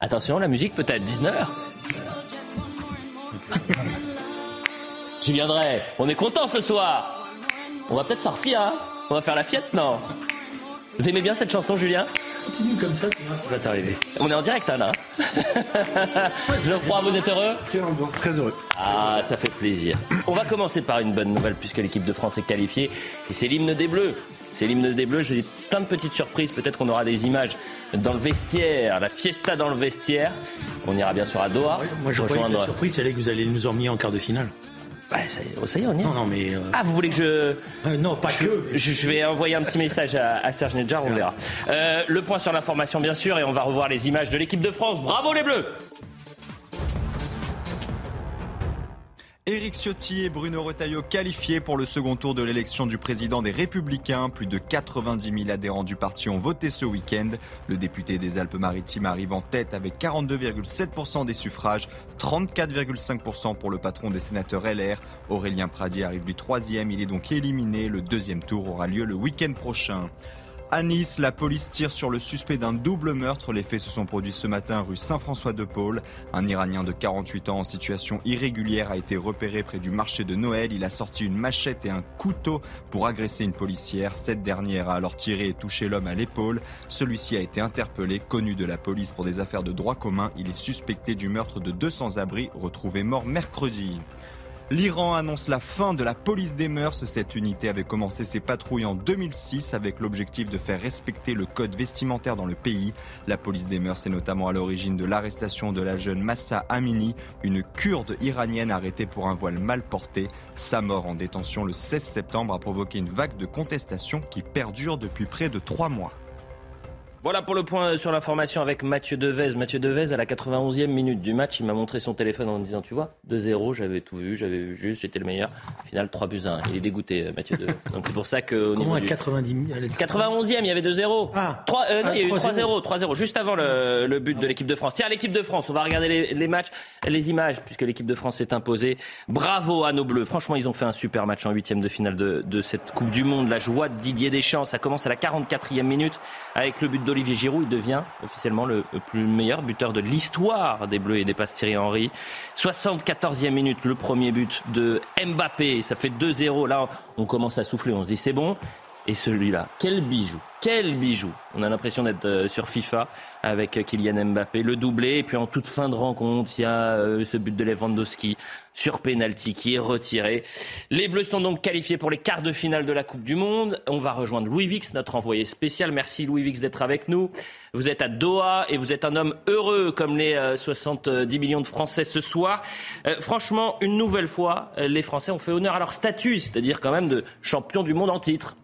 Attention, la musique peut être 19h. J'y viendrai. On est content ce soir. On va peut-être sortir, hein On va faire la fiette, non? Vous aimez bien cette chanson, Julien? Continue comme ça, tu va t'arriver. On est en direct, Anna. Je crois, vous êtes heureux? Quelle ambiance, très heureux. Ah, ça fait plaisir. On va commencer par une bonne nouvelle puisque l'équipe de France est qualifiée. Et c'est l'hymne des Bleus. C'est l'hymne des Bleus. J'ai plein de petites surprises. Peut-être qu'on aura des images dans le vestiaire, la fiesta dans le vestiaire. On ira bien sûr à Doha. moi, je rejoindre. La surprise, c'est que vous allez nous emmener en quart de finale. Bah, ça, y est, ça y est, on y est. Non, non, mais. Euh... Ah, vous voulez que je. Euh, non, pas je, que. Je, je, vais envoyer un petit message à, à Serge Nedjar, on verra. Euh, le point sur l'information, bien sûr, et on va revoir les images de l'équipe de France. Bravo les Bleus! Éric Ciotti et Bruno Retailleau qualifiés pour le second tour de l'élection du président des Républicains. Plus de 90 000 adhérents du parti ont voté ce week-end. Le député des Alpes-Maritimes arrive en tête avec 42,7% des suffrages, 34,5% pour le patron des sénateurs LR. Aurélien Pradier arrive du troisième. Il est donc éliminé. Le deuxième tour aura lieu le week-end prochain. À Nice, la police tire sur le suspect d'un double meurtre. Les faits se sont produits ce matin rue Saint-François-de-Paul. Un Iranien de 48 ans en situation irrégulière a été repéré près du marché de Noël. Il a sorti une machette et un couteau pour agresser une policière. Cette dernière a alors tiré et touché l'homme à l'épaule. Celui-ci a été interpellé, connu de la police pour des affaires de droit commun. Il est suspecté du meurtre de deux sans-abri retrouvés morts mercredi. L'Iran annonce la fin de la police des mœurs. Cette unité avait commencé ses patrouilles en 2006 avec l'objectif de faire respecter le code vestimentaire dans le pays. La police des mœurs est notamment à l'origine de l'arrestation de la jeune Massa Amini, une kurde iranienne arrêtée pour un voile mal porté. Sa mort en détention le 16 septembre a provoqué une vague de contestation qui perdure depuis près de trois mois. Voilà pour le point sur l'information avec Mathieu Devez. Mathieu Devez, à la 91e minute du match, il m'a montré son téléphone en me disant Tu vois, 2-0, j'avais tout vu, j'avais vu juste, j'étais le meilleur. Final, 3 buts 1. Il est dégoûté, euh, Mathieu Devez. Donc c'est pour ça que. Comment à 90 91e, il y avait 2-0. Ah 3, euh, non, il y a eu 3-0. 3-0, juste avant le, le but de l'équipe de France. Tiens, l'équipe de France, on va regarder les, les matchs, les images, puisque l'équipe de France s'est imposée. Bravo à nos Bleus. Franchement, ils ont fait un super match en huitième de finale de, de cette Coupe du Monde. La joie de Didier Deschamps, ça commence à la 44e minute avec le but d'Olivier Giroud. Devient officiellement le plus meilleur buteur de l'histoire des Bleus et des passes Thierry Henry. 74e minute, le premier but de Mbappé. Ça fait 2-0. Là, on commence à souffler. On se dit c'est bon. Et celui-là, quel bijou, quel bijou. On a l'impression d'être sur FIFA avec Kylian Mbappé, le doublé. Et puis en toute fin de rencontre, il y a ce but de Lewandowski sur penalty qui est retiré. Les Bleus sont donc qualifiés pour les quarts de finale de la Coupe du Monde. On va rejoindre Louis Vix, notre envoyé spécial. Merci Louis Vix d'être avec nous. Vous êtes à Doha et vous êtes un homme heureux comme les 70 millions de Français ce soir. Euh, franchement, une nouvelle fois, les Français ont fait honneur à leur statut, c'est-à-dire quand même de champion du monde en titre.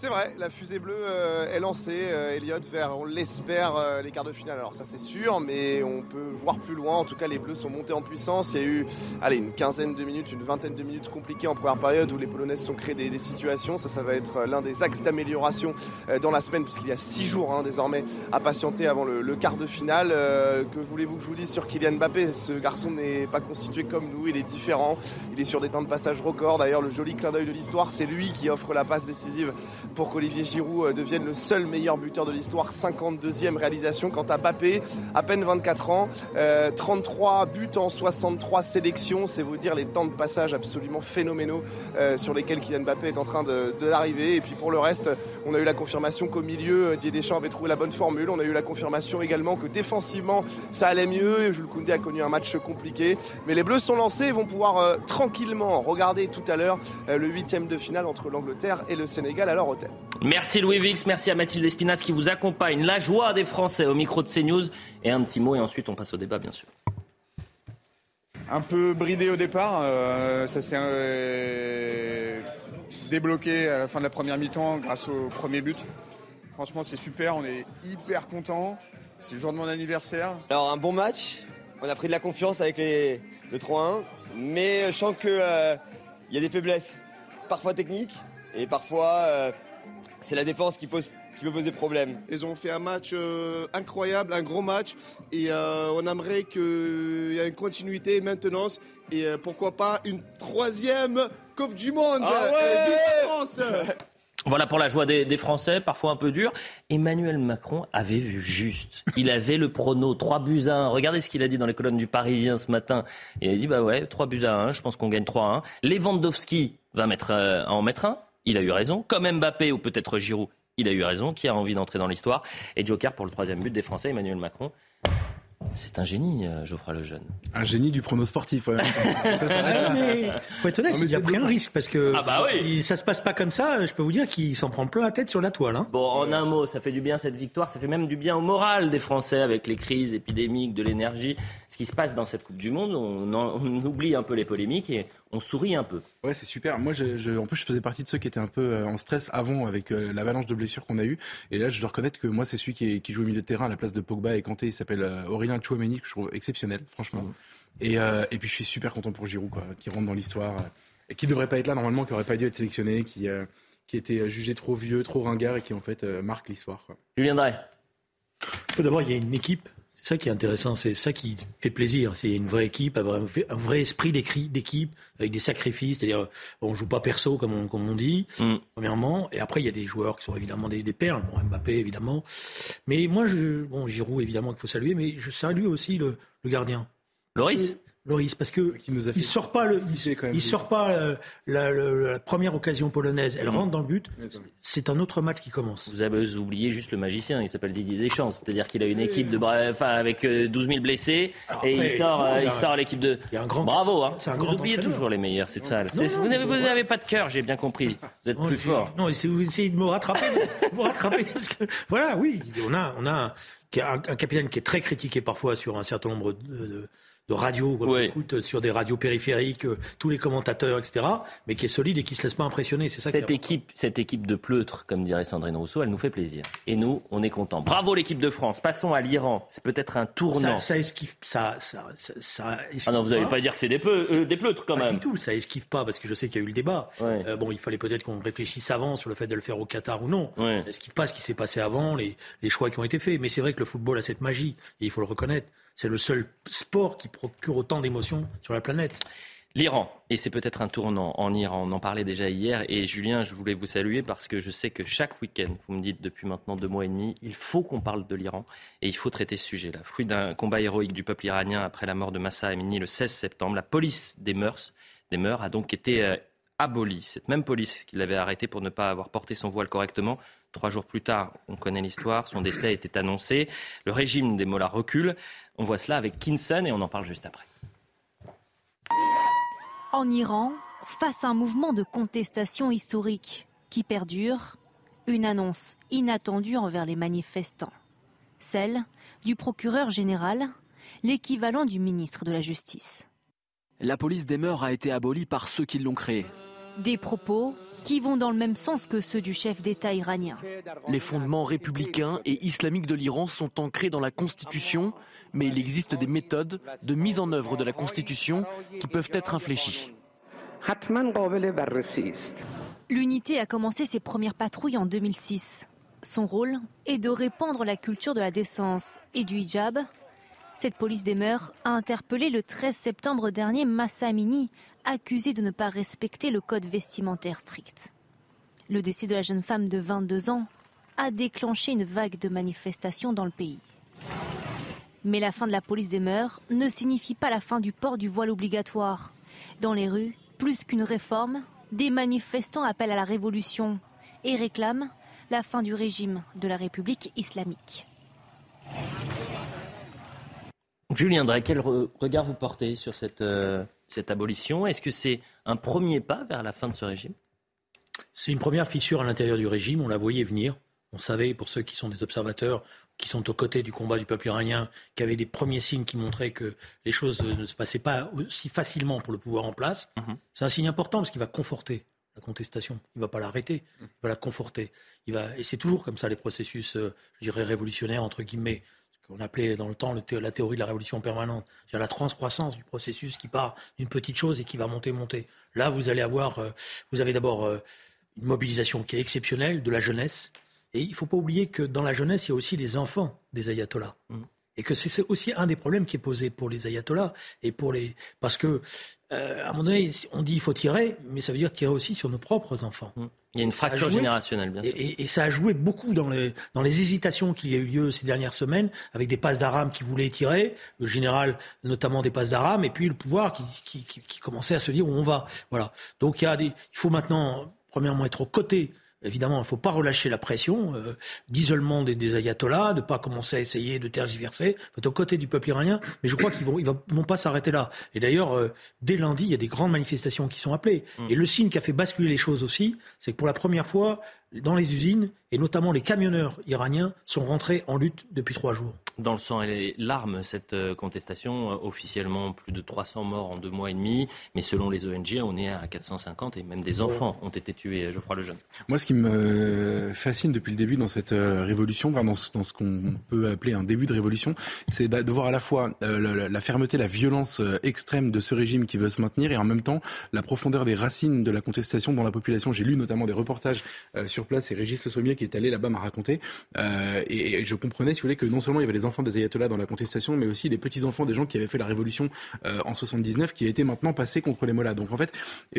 C'est vrai, la fusée bleue euh, est lancée, euh, Elliot, vers, on l'espère, euh, les quarts de finale. Alors ça c'est sûr, mais on peut voir plus loin. En tout cas, les bleus sont montés en puissance. Il y a eu allez, une quinzaine de minutes, une vingtaine de minutes compliquées en première période où les Polonaises sont créées des, des situations. Ça, ça va être l'un des axes d'amélioration dans la semaine, puisqu'il y a six jours hein, désormais à patienter avant le, le quart de finale. que voulez-vous que je vous dise sur Kylian Mbappé? Ce garçon n'est pas constitué comme nous, il est différent. Il est sur des temps de passage records. D'ailleurs, le joli clin d'œil de l'histoire, c'est lui qui offre la passe décisive pour qu'Olivier Giroud devienne le seul meilleur buteur de l'histoire, 52e réalisation. Quant à Bappé, à peine 24 ans, euh, 33 buts en 63 sélections, c'est vous dire les temps de passage absolument phénoménaux euh, sur lesquels Kylian Mbappé est en train d'arriver. Et puis pour le reste, on a eu la confirmation qu'au milieu, Didier Deschamps avait trouvé la bonne formule. On a eu la confirmation également que défensivement, ça allait mieux. Jules Koundé a connu un match compliqué. Mais les Bleus sont lancés et vont pouvoir euh, tranquillement regarder tout à l'heure euh, le huitième de finale entre l'Angleterre et le Sénégal à Merci Louis Vix, merci à Mathilde Espinas qui vous accompagne. La joie des Français au micro de CNews. Et un petit mot et ensuite on passe au débat bien sûr. Un peu bridé au départ, euh, ça s'est euh, débloqué à la fin de la première mi-temps grâce au premier but. Franchement, c'est super. On est hyper contents. C'est le jour de mon anniversaire. Alors, un bon match. On a pris de la confiance avec les, le 3-1. Mais je sens qu'il euh, y a des faiblesses. Parfois techniques. Et parfois, euh, c'est la défense qui pose qui peut poser problème. Ils ont fait un match euh, incroyable, un gros match, et euh, on aimerait qu'il y ait une continuité, une maintenance, et euh, pourquoi pas une troisième Coupe du Monde Ah ouais euh, la France Voilà pour la joie des, des Français, parfois un peu dur. Emmanuel Macron avait vu juste. Il avait le prono 3 buts à 1. Regardez ce qu'il a dit dans les colonnes du Parisien ce matin. Il a dit bah ouais, 3 buts à 1, je pense qu'on gagne 3 à 1. Lewandowski va mettre, euh, en mettre un. Il a eu raison. Comme Mbappé ou peut-être Giroud, il a eu raison. Qui a envie d'entrer dans l'histoire? Et Joker pour le troisième but des Français, Emmanuel Macron. C'est un génie, euh, Geoffroy Lejeune. Un génie du prono sportif. Ouais. ça, ça Ouais, va. mais faut être honnête, Non, mais il a c'est pris un risque parce que Ah bah oui. il- ça se passe pas comme ça. Je peux vous dire qu'il s'en prend plein la tête sur la toile. Hein. Bon, en un mot, ça fait du bien cette victoire, ça fait même du bien au moral des Français avec les crises épidémiques, de l'énergie. Ce qui se passe dans cette Coupe du Monde, on, en- on oublie un peu les polémiques et on sourit un peu. Ouais, c'est super. Moi, je, je- en plus, je faisais partie de ceux qui étaient un peu euh, en stress avant avec euh, l'avalanche de blessures qu'on a eu. Et là, je dois reconnaître que moi, c'est celui qui, est- qui joue au milieu de terrain à la place de Pogba et Kanté. Il s'appelle euh, Aurélien Chouameni, que je trouve exceptionnel, franchement. Et, euh, et puis, je suis super content pour Giroud, quoi, qui rentre dans l'histoire euh, et qui devrait pas être là normalement, qui aurait pas dû être sélectionné, qui, euh, qui était jugé trop vieux, trop ringard et qui en fait euh, marque l'histoire. quoi. Julien Drey. D'abord, il y a une équipe. C'est ça qui est intéressant, c'est ça qui fait plaisir. C'est une vraie équipe, un vrai, un vrai esprit d'équipe, avec des sacrifices. C'est-à-dire, on joue pas perso comme on, comme on dit, Mm. premièrement. Et après, il y a des joueurs qui sont évidemment des, des perles. Bon, Mbappé, évidemment. Mais moi, je, bon, Giroud, évidemment qu'il faut saluer, mais je salue aussi le, le gardien. Loris? Loris, parce que Qui nous a fait il sort pas le, kiffer quand même. il sort pas euh, la, la- la première occasion polonaise. Elle rentre dans le but. C'est un autre match qui commence. Vous avez oublié juste le magicien, il s'appelle Didier Deschamps. C'est-à-dire qu'il a une équipe de enfin, avec euh, 12 000 blessés Alors et après, il sort, non, euh, il sort l'équipe de. il y a un grand- Bravo, hein. un Vous grand oubliez entraîneur. toujours les meilleurs, c'est ça. Non, C'est- non, vous n'avez pas de cœur, j'ai bien compris. Vous êtes Non, plus fort. Non, si vous essayez de me rattraper, vous rattraper parce que voilà, oui, on a, on a un, qui a un- un capitaine qui est très critiqué parfois sur un certain nombre de, de- de radios, qu'on Oui. écoute sur des radios périphériques, euh, tous les commentateurs, etc., mais qui est solide et qui se laisse pas impressionner. C'est ça. Cette qui est équipe, cette équipe de pleutres, comme dirait Sandrine Rousseau, elle nous fait plaisir. Et nous, on est contents. Bravo l'équipe de France. Passons à l'Iran. C'est peut-être un tournant. ça, ça esquive, ça, ça, ça, esquive Ah non, vous n'allez pas dire que c'est des, euh, des pleutres quand Pas même. du tout, ça esquive pas parce que je sais qu'il y a eu le débat. Ouais. Euh, bon, il fallait peut-être qu'on réfléchisse avant sur le fait de le faire au Qatar ou non. Ouais. Ça esquive pas ce qui s'est passé avant, les, les choix qui ont été faits. Mais c'est vrai que le football a cette magie et il faut le reconnaître. C'est le seul sport qui procure autant d'émotions sur la planète. L'Iran, et c'est peut-être un tournant en Iran, on en parlait déjà hier, et Julien, je voulais vous saluer parce que je sais que chaque week-end, vous me dites depuis maintenant deux mois et demi, il faut qu'on parle de l'Iran, et il faut traiter ce sujet-là. Fruit d'un combat héroïque du peuple iranien après la mort de Massa Amini le 16 septembre, la police des mœurs, des mœurs a donc été euh, abolie. Cette même police qui l'avait arrêté pour ne pas avoir porté son voile correctement, trois jours plus tard, on connaît l'histoire, son décès était annoncé, le régime des mollahs recule. On voit cela avec Kinson, et on en parle juste après. En Iran, face à un mouvement de contestation historique qui perdure, une annonce inattendue envers les manifestants. Celle du procureur général, l'équivalent du ministre de la Justice. La police des mœurs a été abolie par ceux qui l'ont créée. Des propos qui vont dans le même sens que ceux du chef d'État iranien. Les fondements républicains et islamiques de l'Iran sont ancrés dans la Constitution, mais il existe des méthodes de mise en œuvre de la Constitution qui peuvent être infléchies. L'unité a commencé ses premières patrouilles en 2006. Son rôle est de répandre la culture de la décence et du hijab. Cette police des mœurs a interpellé le 13 septembre dernier Massa Amini, accusé de ne pas respecter le code vestimentaire strict. Le décès de la jeune femme de 22 ans a déclenché une vague de manifestations dans le pays. Mais la fin de la police des mœurs ne signifie pas la fin du port du voile obligatoire. Dans les rues, plus qu'une réforme, des manifestants appellent à la révolution et réclament la fin du régime de la République islamique. Julien Drey, quel re- regard vous portez sur cette, euh, cette abolition? Est-ce que c'est un premier pas vers la fin de ce régime? C'est une première fissure à l'intérieur du régime, on la voyait venir. On savait, pour ceux qui sont des observateurs, qui sont aux côtés du combat du peuple iranien, qu'il y avait des premiers signes qui montraient que les choses ne se passaient pas aussi facilement pour le pouvoir en place. Mhm. C'est un signe important parce qu'il va conforter la contestation. Il va pas l'arrêter, il va la conforter. Il va, et c'est toujours comme ça les processus, euh, je dirais révolutionnaires entre guillemets, qu'on appelait dans le temps le thé- la théorie de la révolution permanente, c'est-à-dire la transcroissance du processus qui part d'une petite chose et qui va monter, monter. Là, vous allez avoir, euh, vous avez d'abord euh, une mobilisation qui est exceptionnelle de la jeunesse, et il faut pas oublier que dans la jeunesse, il y a aussi les enfants des ayatollahs. Et que c'est c'est aussi un des problèmes qui est posé pour les ayatollahs et pour les parce que euh, à un moment donné, on dit il faut tirer, mais ça veut dire tirer aussi sur nos propres enfants. Il y a une a fracture joué. générationnelle, bien Et, sûr. et- et ça a joué beaucoup dans les, dans les hésitations qu'il y a eu lieu ces dernières semaines, avec des passes d'Aram qui voulaient tirer, le général notamment des passes d'Aram, et puis le pouvoir qui, qui, qui- qui commençait à se dire où on va. Voilà. Donc il y a des, il faut maintenant premièrement être aux côtés. Évidemment, il ne faut pas relâcher la pression euh, d'isolement des, des ayatollahs, de pas commencer à essayer de tergiverser. Il faut aux côtés du peuple iranien, mais je crois qu'ils vont, ils vont, vont pas s'arrêter là. Et d'ailleurs, euh, dès lundi, il y a des grandes manifestations qui sont appelées. Et le signe qui a fait basculer les choses aussi, c'est que pour la première fois, dans les usines, et notamment les camionneurs iraniens, sont rentrés en lutte depuis trois jours. Dans le sang et les larmes, cette euh, contestation, euh, officiellement plus de 300 morts en deux mois et demi, mais selon les ONG, on est à 450 et même des enfants ont été tués, euh, Geoffroy Lejeune. Moi, ce qui me fascine depuis le début dans cette révolution, dans ce, dans ce qu'on peut appeler un début de révolution, c'est de voir à la fois la, fermeté, la violence extrême de ce régime qui veut se maintenir, et en même temps la profondeur des racines de la contestation dans la population. J'ai lu notamment des reportages euh, sur place, et Régis Le Sommier qui est allé là-bas m'a raconté, euh, et, je comprenais, si vous voulez, que non seulement il y avait les enfants des ayatollahs dans la contestation, mais aussi les petits-enfants des gens qui avaient fait la révolution euh, en 79, qui étaient maintenant passés contre les mollahs. Donc en fait,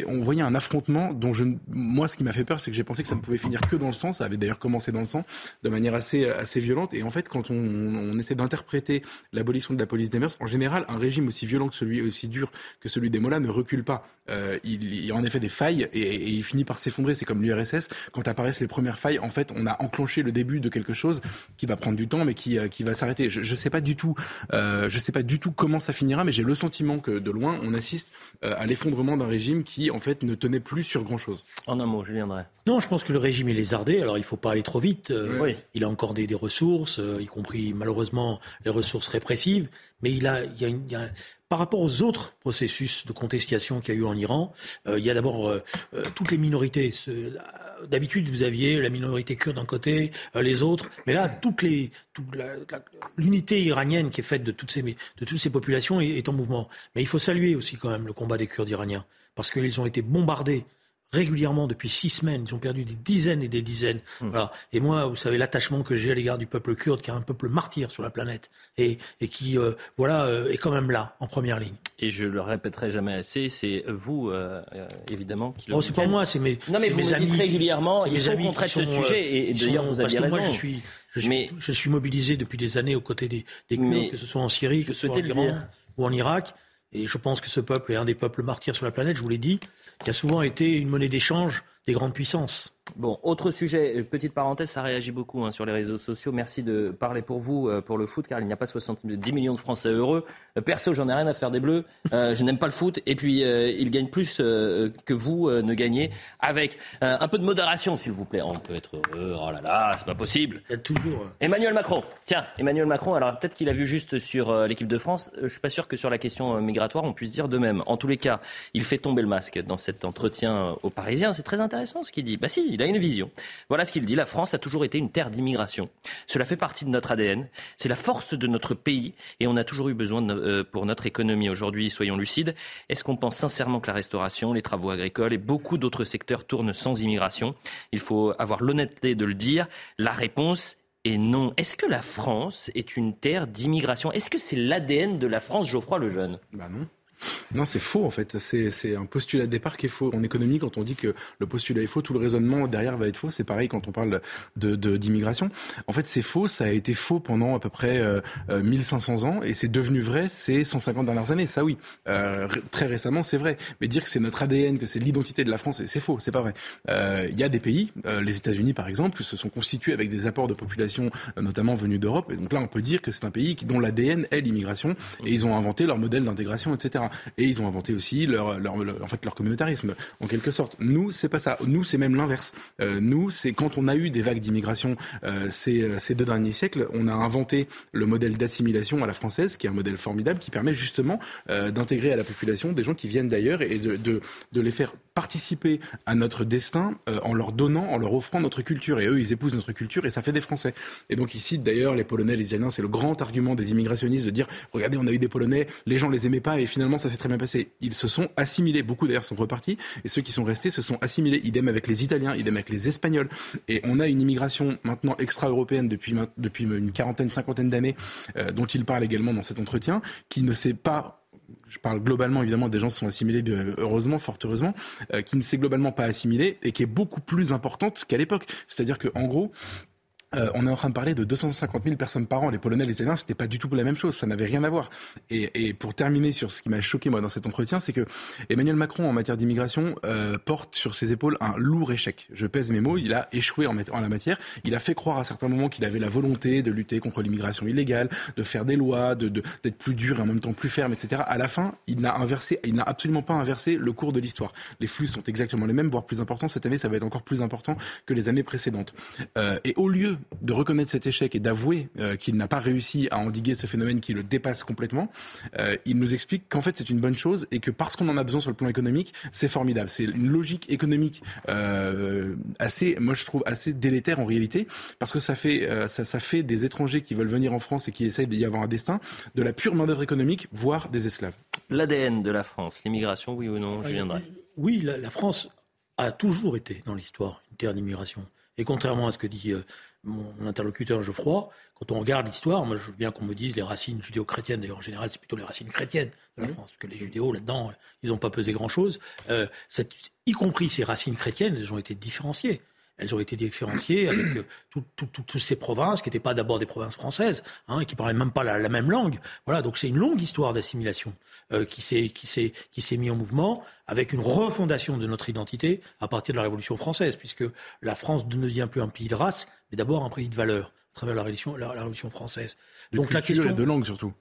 on voyait un affrontement dont je, moi, ce qui m'a fait peur, c'est que j'ai pensé que ça ne pouvait finir que dans le sang. Ça avait d'ailleurs commencé dans le sang, de manière assez, assez violente. Et en fait, quand on, essaie d'interpréter l'abolition de la police des mœurs, en général, un régime aussi violent que celui, aussi dur que celui des mollahs ne recule pas. Euh, il, y a en effet des failles et, il finit par s'effondrer. C'est comme l'URSS. Quand apparaissent les premières failles, en fait, on a enclenché le début de quelque chose qui va prendre du temps, mais qui, euh, qui va s'arrêter. Je, je sais pas du tout, euh, je sais pas du tout comment ça finira, mais j'ai le sentiment que de loin, on assiste euh, à l'effondrement d'un régime qui, en fait, ne tenait plus sur grand chose. En un mot, Julien Drey. Non, je pense que le régime est lézardé. Alors, il faut pas aller trop vite. Euh, Oui. Il a encore des, des ressources, euh, y compris malheureusement les ressources répressives. Mais il a, il y a, une- par rapport aux autres processus de contestation qu'il y a eu en Iran, euh, il y a d'abord euh, euh, toutes les minorités. D'habitude, vous aviez la minorité kurde d'un côté, les autres, mais là, toutes l'unité iranienne qui est faite de toutes ces, de toutes ces populations est en mouvement. Mais il faut saluer aussi quand même le combat des Kurdes iraniens, parce qu'ils ont été bombardés régulièrement depuis six semaines. Ils ont perdu des dizaines et des dizaines. Voilà. Et moi, vous savez l'attachement que j'ai à l'égard du peuple kurde, qui est un peuple martyr sur la planète et, et qui, euh, voilà, euh, est quand même là, en première ligne. Et je le répéterai jamais assez, c'est vous, euh, euh, évidemment, qui le Oh, c'est pas moi, c'est mes, Non, mais vous mes me amis. dites régulièrement, il faut qu'on traite ce euh, sujet, et qui d'ailleurs, vous aviez que moi, raison. je suis, je suis, Mais- je suis mobilisé depuis des années aux côtés des, des Kurdes, Mais- que ce soit en Syrie, que ce soit en Iran ou en Irak. Et je pense que ce peuple est un des peuples martyrs sur la planète, je vous l'ai dit, qui a souvent été une monnaie d'échange des grandes puissances. Bon, autre sujet, euh, petite parenthèse, ça réagit beaucoup hein, sur les réseaux sociaux. Merci de parler pour vous, euh, pour le foot, car il n'y a pas 70 millions de Français heureux. Euh, perso, j'en ai rien à faire des Bleus. Euh, je n'aime pas le foot. Et puis, ils gagnent plus que vous ne gagnez. Avec un peu de modération, s'il vous plaît. On peut être heureux. Oh là là, c'est pas possible. Il y a toujours. Emmanuel Macron. Tiens, Emmanuel Macron, alors peut-être qu'il a vu juste sur l'équipe de France. Je suis pas sûr que sur la question migratoire, on puisse dire de même. En tous les cas, il fait tomber le masque dans cet entretien aux Parisiens. C'est très intéressant ce qu'il dit. Bah si, il a une vision. Voilà ce qu'il dit. La France a toujours été une terre d'immigration. Cela fait partie de notre ADN. C'est la force de notre pays et on a toujours eu besoin euh, pour notre économie aujourd'hui. Soyons lucides. Est-ce qu'on pense sincèrement que la restauration, les travaux agricoles et beaucoup d'autres secteurs tournent sans immigration? Il faut avoir l'honnêteté de le dire. La réponse et non. Est-ce que la France est une terre d'immigration? Est-ce que c'est l'ADN de la France, Geoffroy Lejeune? Bah non. Non, c'est faux en fait. C'est un postulat de départ qui est faux. En économie, quand on dit que le postulat est faux, tout le raisonnement derrière va être faux. C'est pareil quand on parle de de- d'immigration. En fait, c'est faux. Ça a été faux pendant à peu près euh, euh, 1500 ans et c'est devenu vrai ces 150 dernières années. Ça, oui. Euh, très récemment, c'est vrai. Mais dire que c'est notre ADN, que c'est l'identité de la France, c'est faux. C'est pas vrai. Euh, Il y a des pays, euh, les États-Unis par exemple, qui se sont constitués avec des apports de population, euh, notamment venus d'Europe. Et donc là, on peut dire que c'est un pays dont l'ADN est l'immigration. Et ils ont inventé leur modèle d'intégration, etc. Et ils ont inventé aussi leur, en fait, leur communautarisme, en quelque sorte. Nous, c'est pas ça. Nous, c'est même l'inverse. Euh, nous, c'est quand on a eu des vagues d'immigration euh, ces, ces deux derniers siècles, on a inventé le modèle d'assimilation à la française, qui est un modèle formidable, qui permet justement euh, d'intégrer à la population des gens qui viennent d'ailleurs et de les faire participer à notre destin euh, en leur donnant, en leur offrant notre culture. Et eux, ils épousent notre culture et ça fait des Français. Et donc ici, d'ailleurs, les Polonais, les Italiens, c'est le grand argument des immigrationnistes de dire, regardez, on a eu des Polonais, les gens les aimaient pas et finalement ça s'est très bien passé. Ils se sont assimilés. Beaucoup d'ailleurs sont repartis et ceux qui sont restés se sont assimilés. Idem avec les Italiens, idem avec les Espagnols. Et on a une immigration maintenant extra-européenne depuis, depuis une quarantaine, cinquantaine d'années, euh, dont il parle également dans cet entretien, qui ne s'est pas je parle globalement évidemment des gens qui sont assimilés, heureusement, fort heureusement, euh, qui ne s'est globalement pas assimilé et qui est beaucoup plus importante qu'à l'époque. C'est-à-dire qu'en gros, euh, on est en train de parler de 250 000 personnes par an. Les Polonais, les Italiens, c'était pas du tout la même chose. Ça n'avait rien à voir. Et, et, pour terminer sur ce qui m'a choqué moi dans cet entretien, c'est que Emmanuel Macron, en matière d'immigration, euh, porte sur ses épaules un lourd échec. Je pèse mes mots. Il a échoué en, en la matière. Il a fait croire à certains moments qu'il avait la volonté de lutter contre l'immigration illégale, de faire des lois, de d'être plus dur et en même temps plus ferme, etc. À la fin, il n'a inversé, il n'a absolument pas inversé le cours de l'histoire. Les flux sont exactement les mêmes, voire plus importants. Cette année, ça va être encore plus important que les années précédentes. Euh, et au lieu de reconnaître cet échec et d'avouer euh, qu'il n'a pas réussi à endiguer ce phénomène qui le dépasse complètement, euh, il nous explique qu'en fait c'est une bonne chose et que parce qu'on en a besoin sur le plan économique, c'est formidable. C'est une logique économique euh, assez, moi je trouve assez délétère en réalité, parce que ça fait, ça, ça, fait des étrangers qui veulent venir en France et qui essayent d'y avoir un destin, de la pure main d'œuvre économique, voire des esclaves. L'ADN de la France, l'immigration, oui ou non, je viendrai. Oui, la, la France a toujours été dans l'histoire une terre d'immigration. Et contrairement à ce que dit mon, interlocuteur Geoffroy, quand on regarde l'histoire, moi je veux bien qu'on me dise les racines judéo-chrétiennes, d'ailleurs en général c'est plutôt les racines chrétiennes de la France, parce que les judéos là-dedans, ils n'ont pas pesé grand-chose, euh, y compris ces racines chrétiennes, elles ont été différenciées elles ont été différenciées avec euh, toutes ces provinces qui n'étaient pas d'abord des provinces françaises, hein, et qui parlaient même pas la, même langue. Voilà, donc c'est une longue histoire d'assimilation euh, qui s'est qui s'est qui s'est mis en mouvement avec une refondation de notre identité à partir de la Révolution française, puisque la France ne devient plus un pays de race, mais d'abord un pays de valeur à travers la Révolution, la, Révolution française. donc la question de langue surtout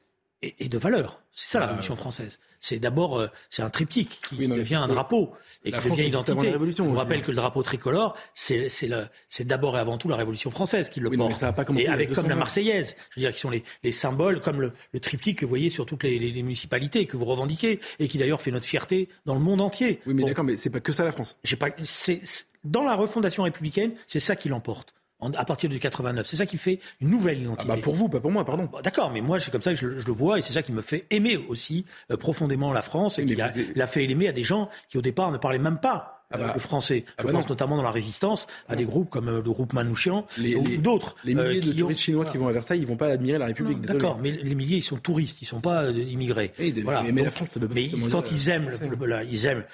et, de valeur. C'est ça la ah. Révolution française. C'est d'abord euh, c'est un triptyque qui, devient un drapeau et qui devient identité. Je vous rappelle que le drapeau tricolore, c'est c'est d'abord et avant tout la Révolution française qui le porte. ça pas et avec comme la Marseillaise, je veux dire, qui sont les, les symboles comme le, le, triptyque que vous voyez sur toutes les, les, municipalités que vous revendiquez et qui d'ailleurs fait notre fierté dans le monde entier. Oui, mais d'accord, mais c'est pas que ça la France. J'ai pas. C'est dans la refondation républicaine, c'est ça qui l'emporte à partir du 89. C'est ça qui fait une nouvelle identité. Ah bah pour vous, pas pour moi, pardon. Bah, d'accord, mais moi c'est comme ça que je, le vois et c'est ça qui me fait aimer aussi euh, profondément la France et qui l'a fait aimer à des gens qui au départ ne parlaient même pas ah bah, le français. Ah je bah pense notamment dans la résistance à des groupes comme euh, le groupe Manouchian ou d'autres. Les milliers euh, de touristes chinois qui vont à Versailles, ils vont pas admirer la République. D'accord, mais les milliers, ils sont touristes, ils sont pas euh, immigrés. voilà. Mais, la France, ça peut Mais quand ils aiment, le, ils aiment,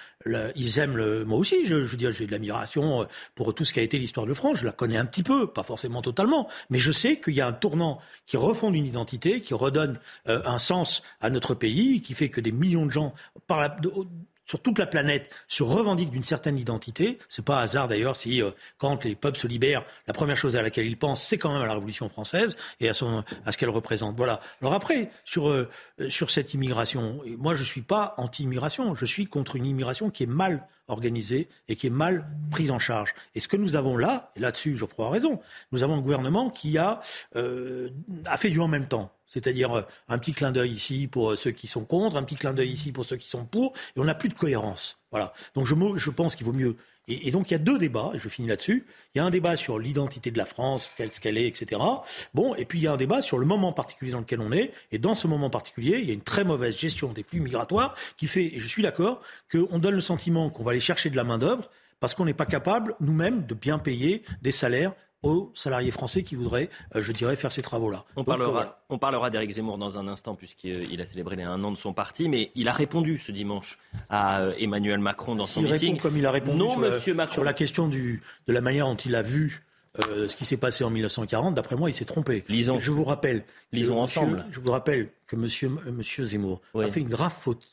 ils aiment le. Moi aussi, je, je veux dire, j'ai de l'admiration pour tout ce qui a été l'histoire de France. Je la connais un petit peu, pas forcément totalement, mais je sais qu'il y a un tournant qui refonde une identité, qui redonne un sens à notre pays, qui fait que des millions de gens par la, sur toute la planète se revendiquent d'une certaine identité. C'est pas hasard d'ailleurs si euh, quand les peuples se libèrent, la première chose à laquelle ils pensent, c'est quand même à la Révolution française et à ce qu'elle représente. Voilà. Alors après sur euh, sur cette immigration, moi je suis pas anti-immigration, je suis contre une immigration qui est mal organisée et qui est mal prise en charge. Et ce que nous avons là, et là-dessus Geoffroy a raison, nous avons un gouvernement qui a euh, a fait du en même temps. C'est-à-dire euh, un petit clin d'œil ici pour euh, ceux qui sont contre, un petit clin d'œil ici pour ceux qui sont pour, et on n'a plus de cohérence. Voilà. Donc je, pense qu'il vaut mieux. Et, donc il y a deux débats, je finis là-dessus. Il y a un débat sur l'identité de la France, ce qu'elle est, etc. Bon, et puis il y a un débat sur le moment particulier dans lequel on est. Et dans ce moment particulier, il y a une très mauvaise gestion des flux migratoires qui fait, et je suis d'accord, qu'on donne le sentiment qu'on va aller chercher de la main d'œuvre parce qu'on n'est pas capable nous-mêmes de bien payer des salaires aux salariés français qui voudraient, euh, je dirais, faire ces travaux-là. On parlera, on parlera d'Éric Zemmour dans un instant, puisqu'il a célébré les un an de son parti, mais il a répondu ce dimanche à euh, Emmanuel Macron dans son il meeting. Répond comme il a répondu non, sur, monsieur Macron. sur la question du, de la manière dont il a vu euh, ce qui s'est passé en 1940, d'après moi, il s'est trompé. Lisons. Je vous rappelle, Lisons ensemble. je vous rappelle que monsieur, monsieur Zemmour a fait une grave faute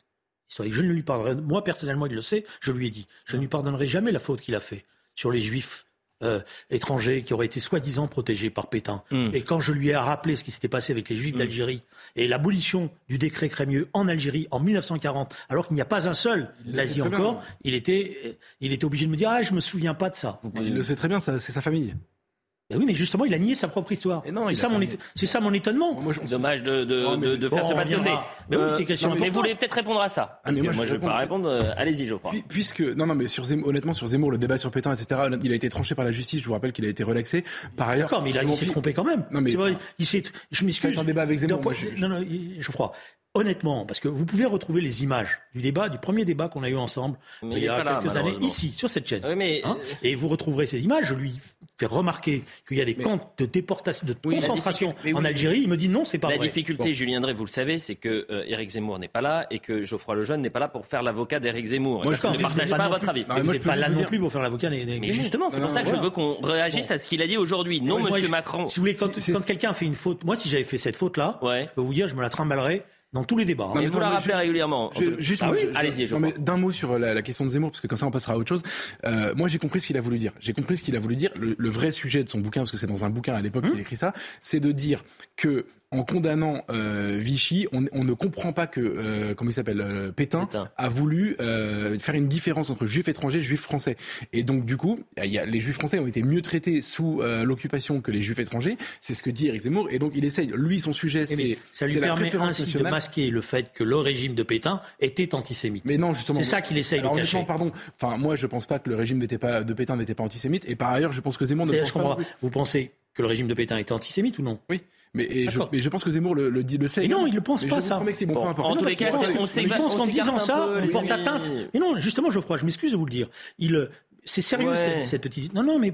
historique. Je ne lui pardonnerai, moi personnellement, il le sait, je lui ai dit, je ne lui pardonnerai jamais la faute qu'il a fait sur les Juifs euh, étrangers qui auraient été soi-disant protégés par Pétain. Hmm. Et quand je lui ai rappelé ce qui s'était passé avec les Juifs hmm. d'Algérie et l'abolition du décret Crémieux en Algérie en 1940, alors qu'il n'y a pas un seul nazi encore, il était, il était obligé de me dire ah je me souviens pas de ça. Il le sait très bien, c'est sa famille. Ben oui, mais justement, il a nié sa propre histoire. C'est ça, mon, ça, mon étonnement. Dommage de, de, de, faire ce pas Mais oui, Euh, c'est une question non, mais vous voulez peut-être répondre à ça. Ah, Parce mais que moi, moi, je ne vais pas répondre. Euh, Allez-y, Geoffroy. Puis- Puisque non non mais sur Zemmour, honnêtement sur Zemmour le débat sur Pétain etc il a été tranché par la justice je vous rappelle qu'il a été relaxé par ailleurs D'accord, mais il, a- il s'est trompé quand même. non mais C'est vrai, il s'est, je m'excuse. Un débat avec Zemmour, moi, Non, non, je crois. Honnêtement, parce que vous pouvez retrouver les images du débat, du premier débat qu'on a eu ensemble Mais il il y a là, quelques années, ici, sur cette chaîne. Oui, mais Hein et vous retrouverez ces images. Je lui fais remarquer qu'il y a des camps de déportation, de Oui, la concentration difficulté- en oui. Algérie. Il me dit non, c'est pas La vrai. difficulté, Bon. Julien Drey, vous le savez, c'est que euh, Éric Zemmour n'est pas là et que Geoffroy Lejeune n'est pas là pour faire l'avocat d'Éric Zemmour. Moi, je ne partage pas votre avis. Mais vous n'êtes pas là non plus pour faire l'avocat des. des- Mais justement, c'est pour ça que je veux qu'on réagisse à ce qu'il a dit aujourd'hui. Non, Moi, Monsieur Macron. Si vous voulez, quand, quand quelqu'un fait une faute, moi, si j'avais fait cette faute-là, je peux vous dire, je me la trimballerais dans tous les débats. hein. Mais vous la rappelez régulièrement. Je- juste Ah oui Allez-y, non, mais d'un mot sur la, la question de Zemmour, parce que comme ça on passera à autre chose. Euh, moi j'ai compris ce qu'il a voulu dire. J'ai compris ce qu'il a voulu dire. Le, le vrai sujet de son bouquin, parce que c'est dans un bouquin à l'époque qu'il écrit ça, c'est de dire que en condamnant euh, Vichy, on, on ne comprend pas que euh, comment il s'appelle euh, Pétain, a voulu euh, faire une différence entre juifs étrangers et juifs français. Et donc du coup, il y a, les juifs français ont été mieux traités sous l'occupation que les juifs étrangers. C'est ce que dit Eric Zemmour. Et donc il essaye. Lui, son sujet, Eh, c'est ça lui la permet ainsi de masquer le fait que le régime de Pétain était antisémite. Mais non, justement. C'est ça qu'il essaye de Alors, cacher. honnêtement, pardon. Enfin, moi, je pense pas que le régime n'était pas, de Pétain n'était pas antisémite. Et par ailleurs, je pense que Zemmour ne pense pas. Vous pensez que le régime de Pétain était antisémite ou non? Oui. Mais, et je, mais je pense que Zemmour le, le dit, le sait. Mais non, il ne pense Mais pas je ça. que c'est bon, peu importe. en Non, tous parce les cas, pense on s'éva- je pense on qu'en disant ça, peu, on porte atteinte. Mais non, justement, Geoffroy, je m'excuse de vous le dire. Il, euh, c'est sérieux Ouais. cette, cette petite. Non, non, mais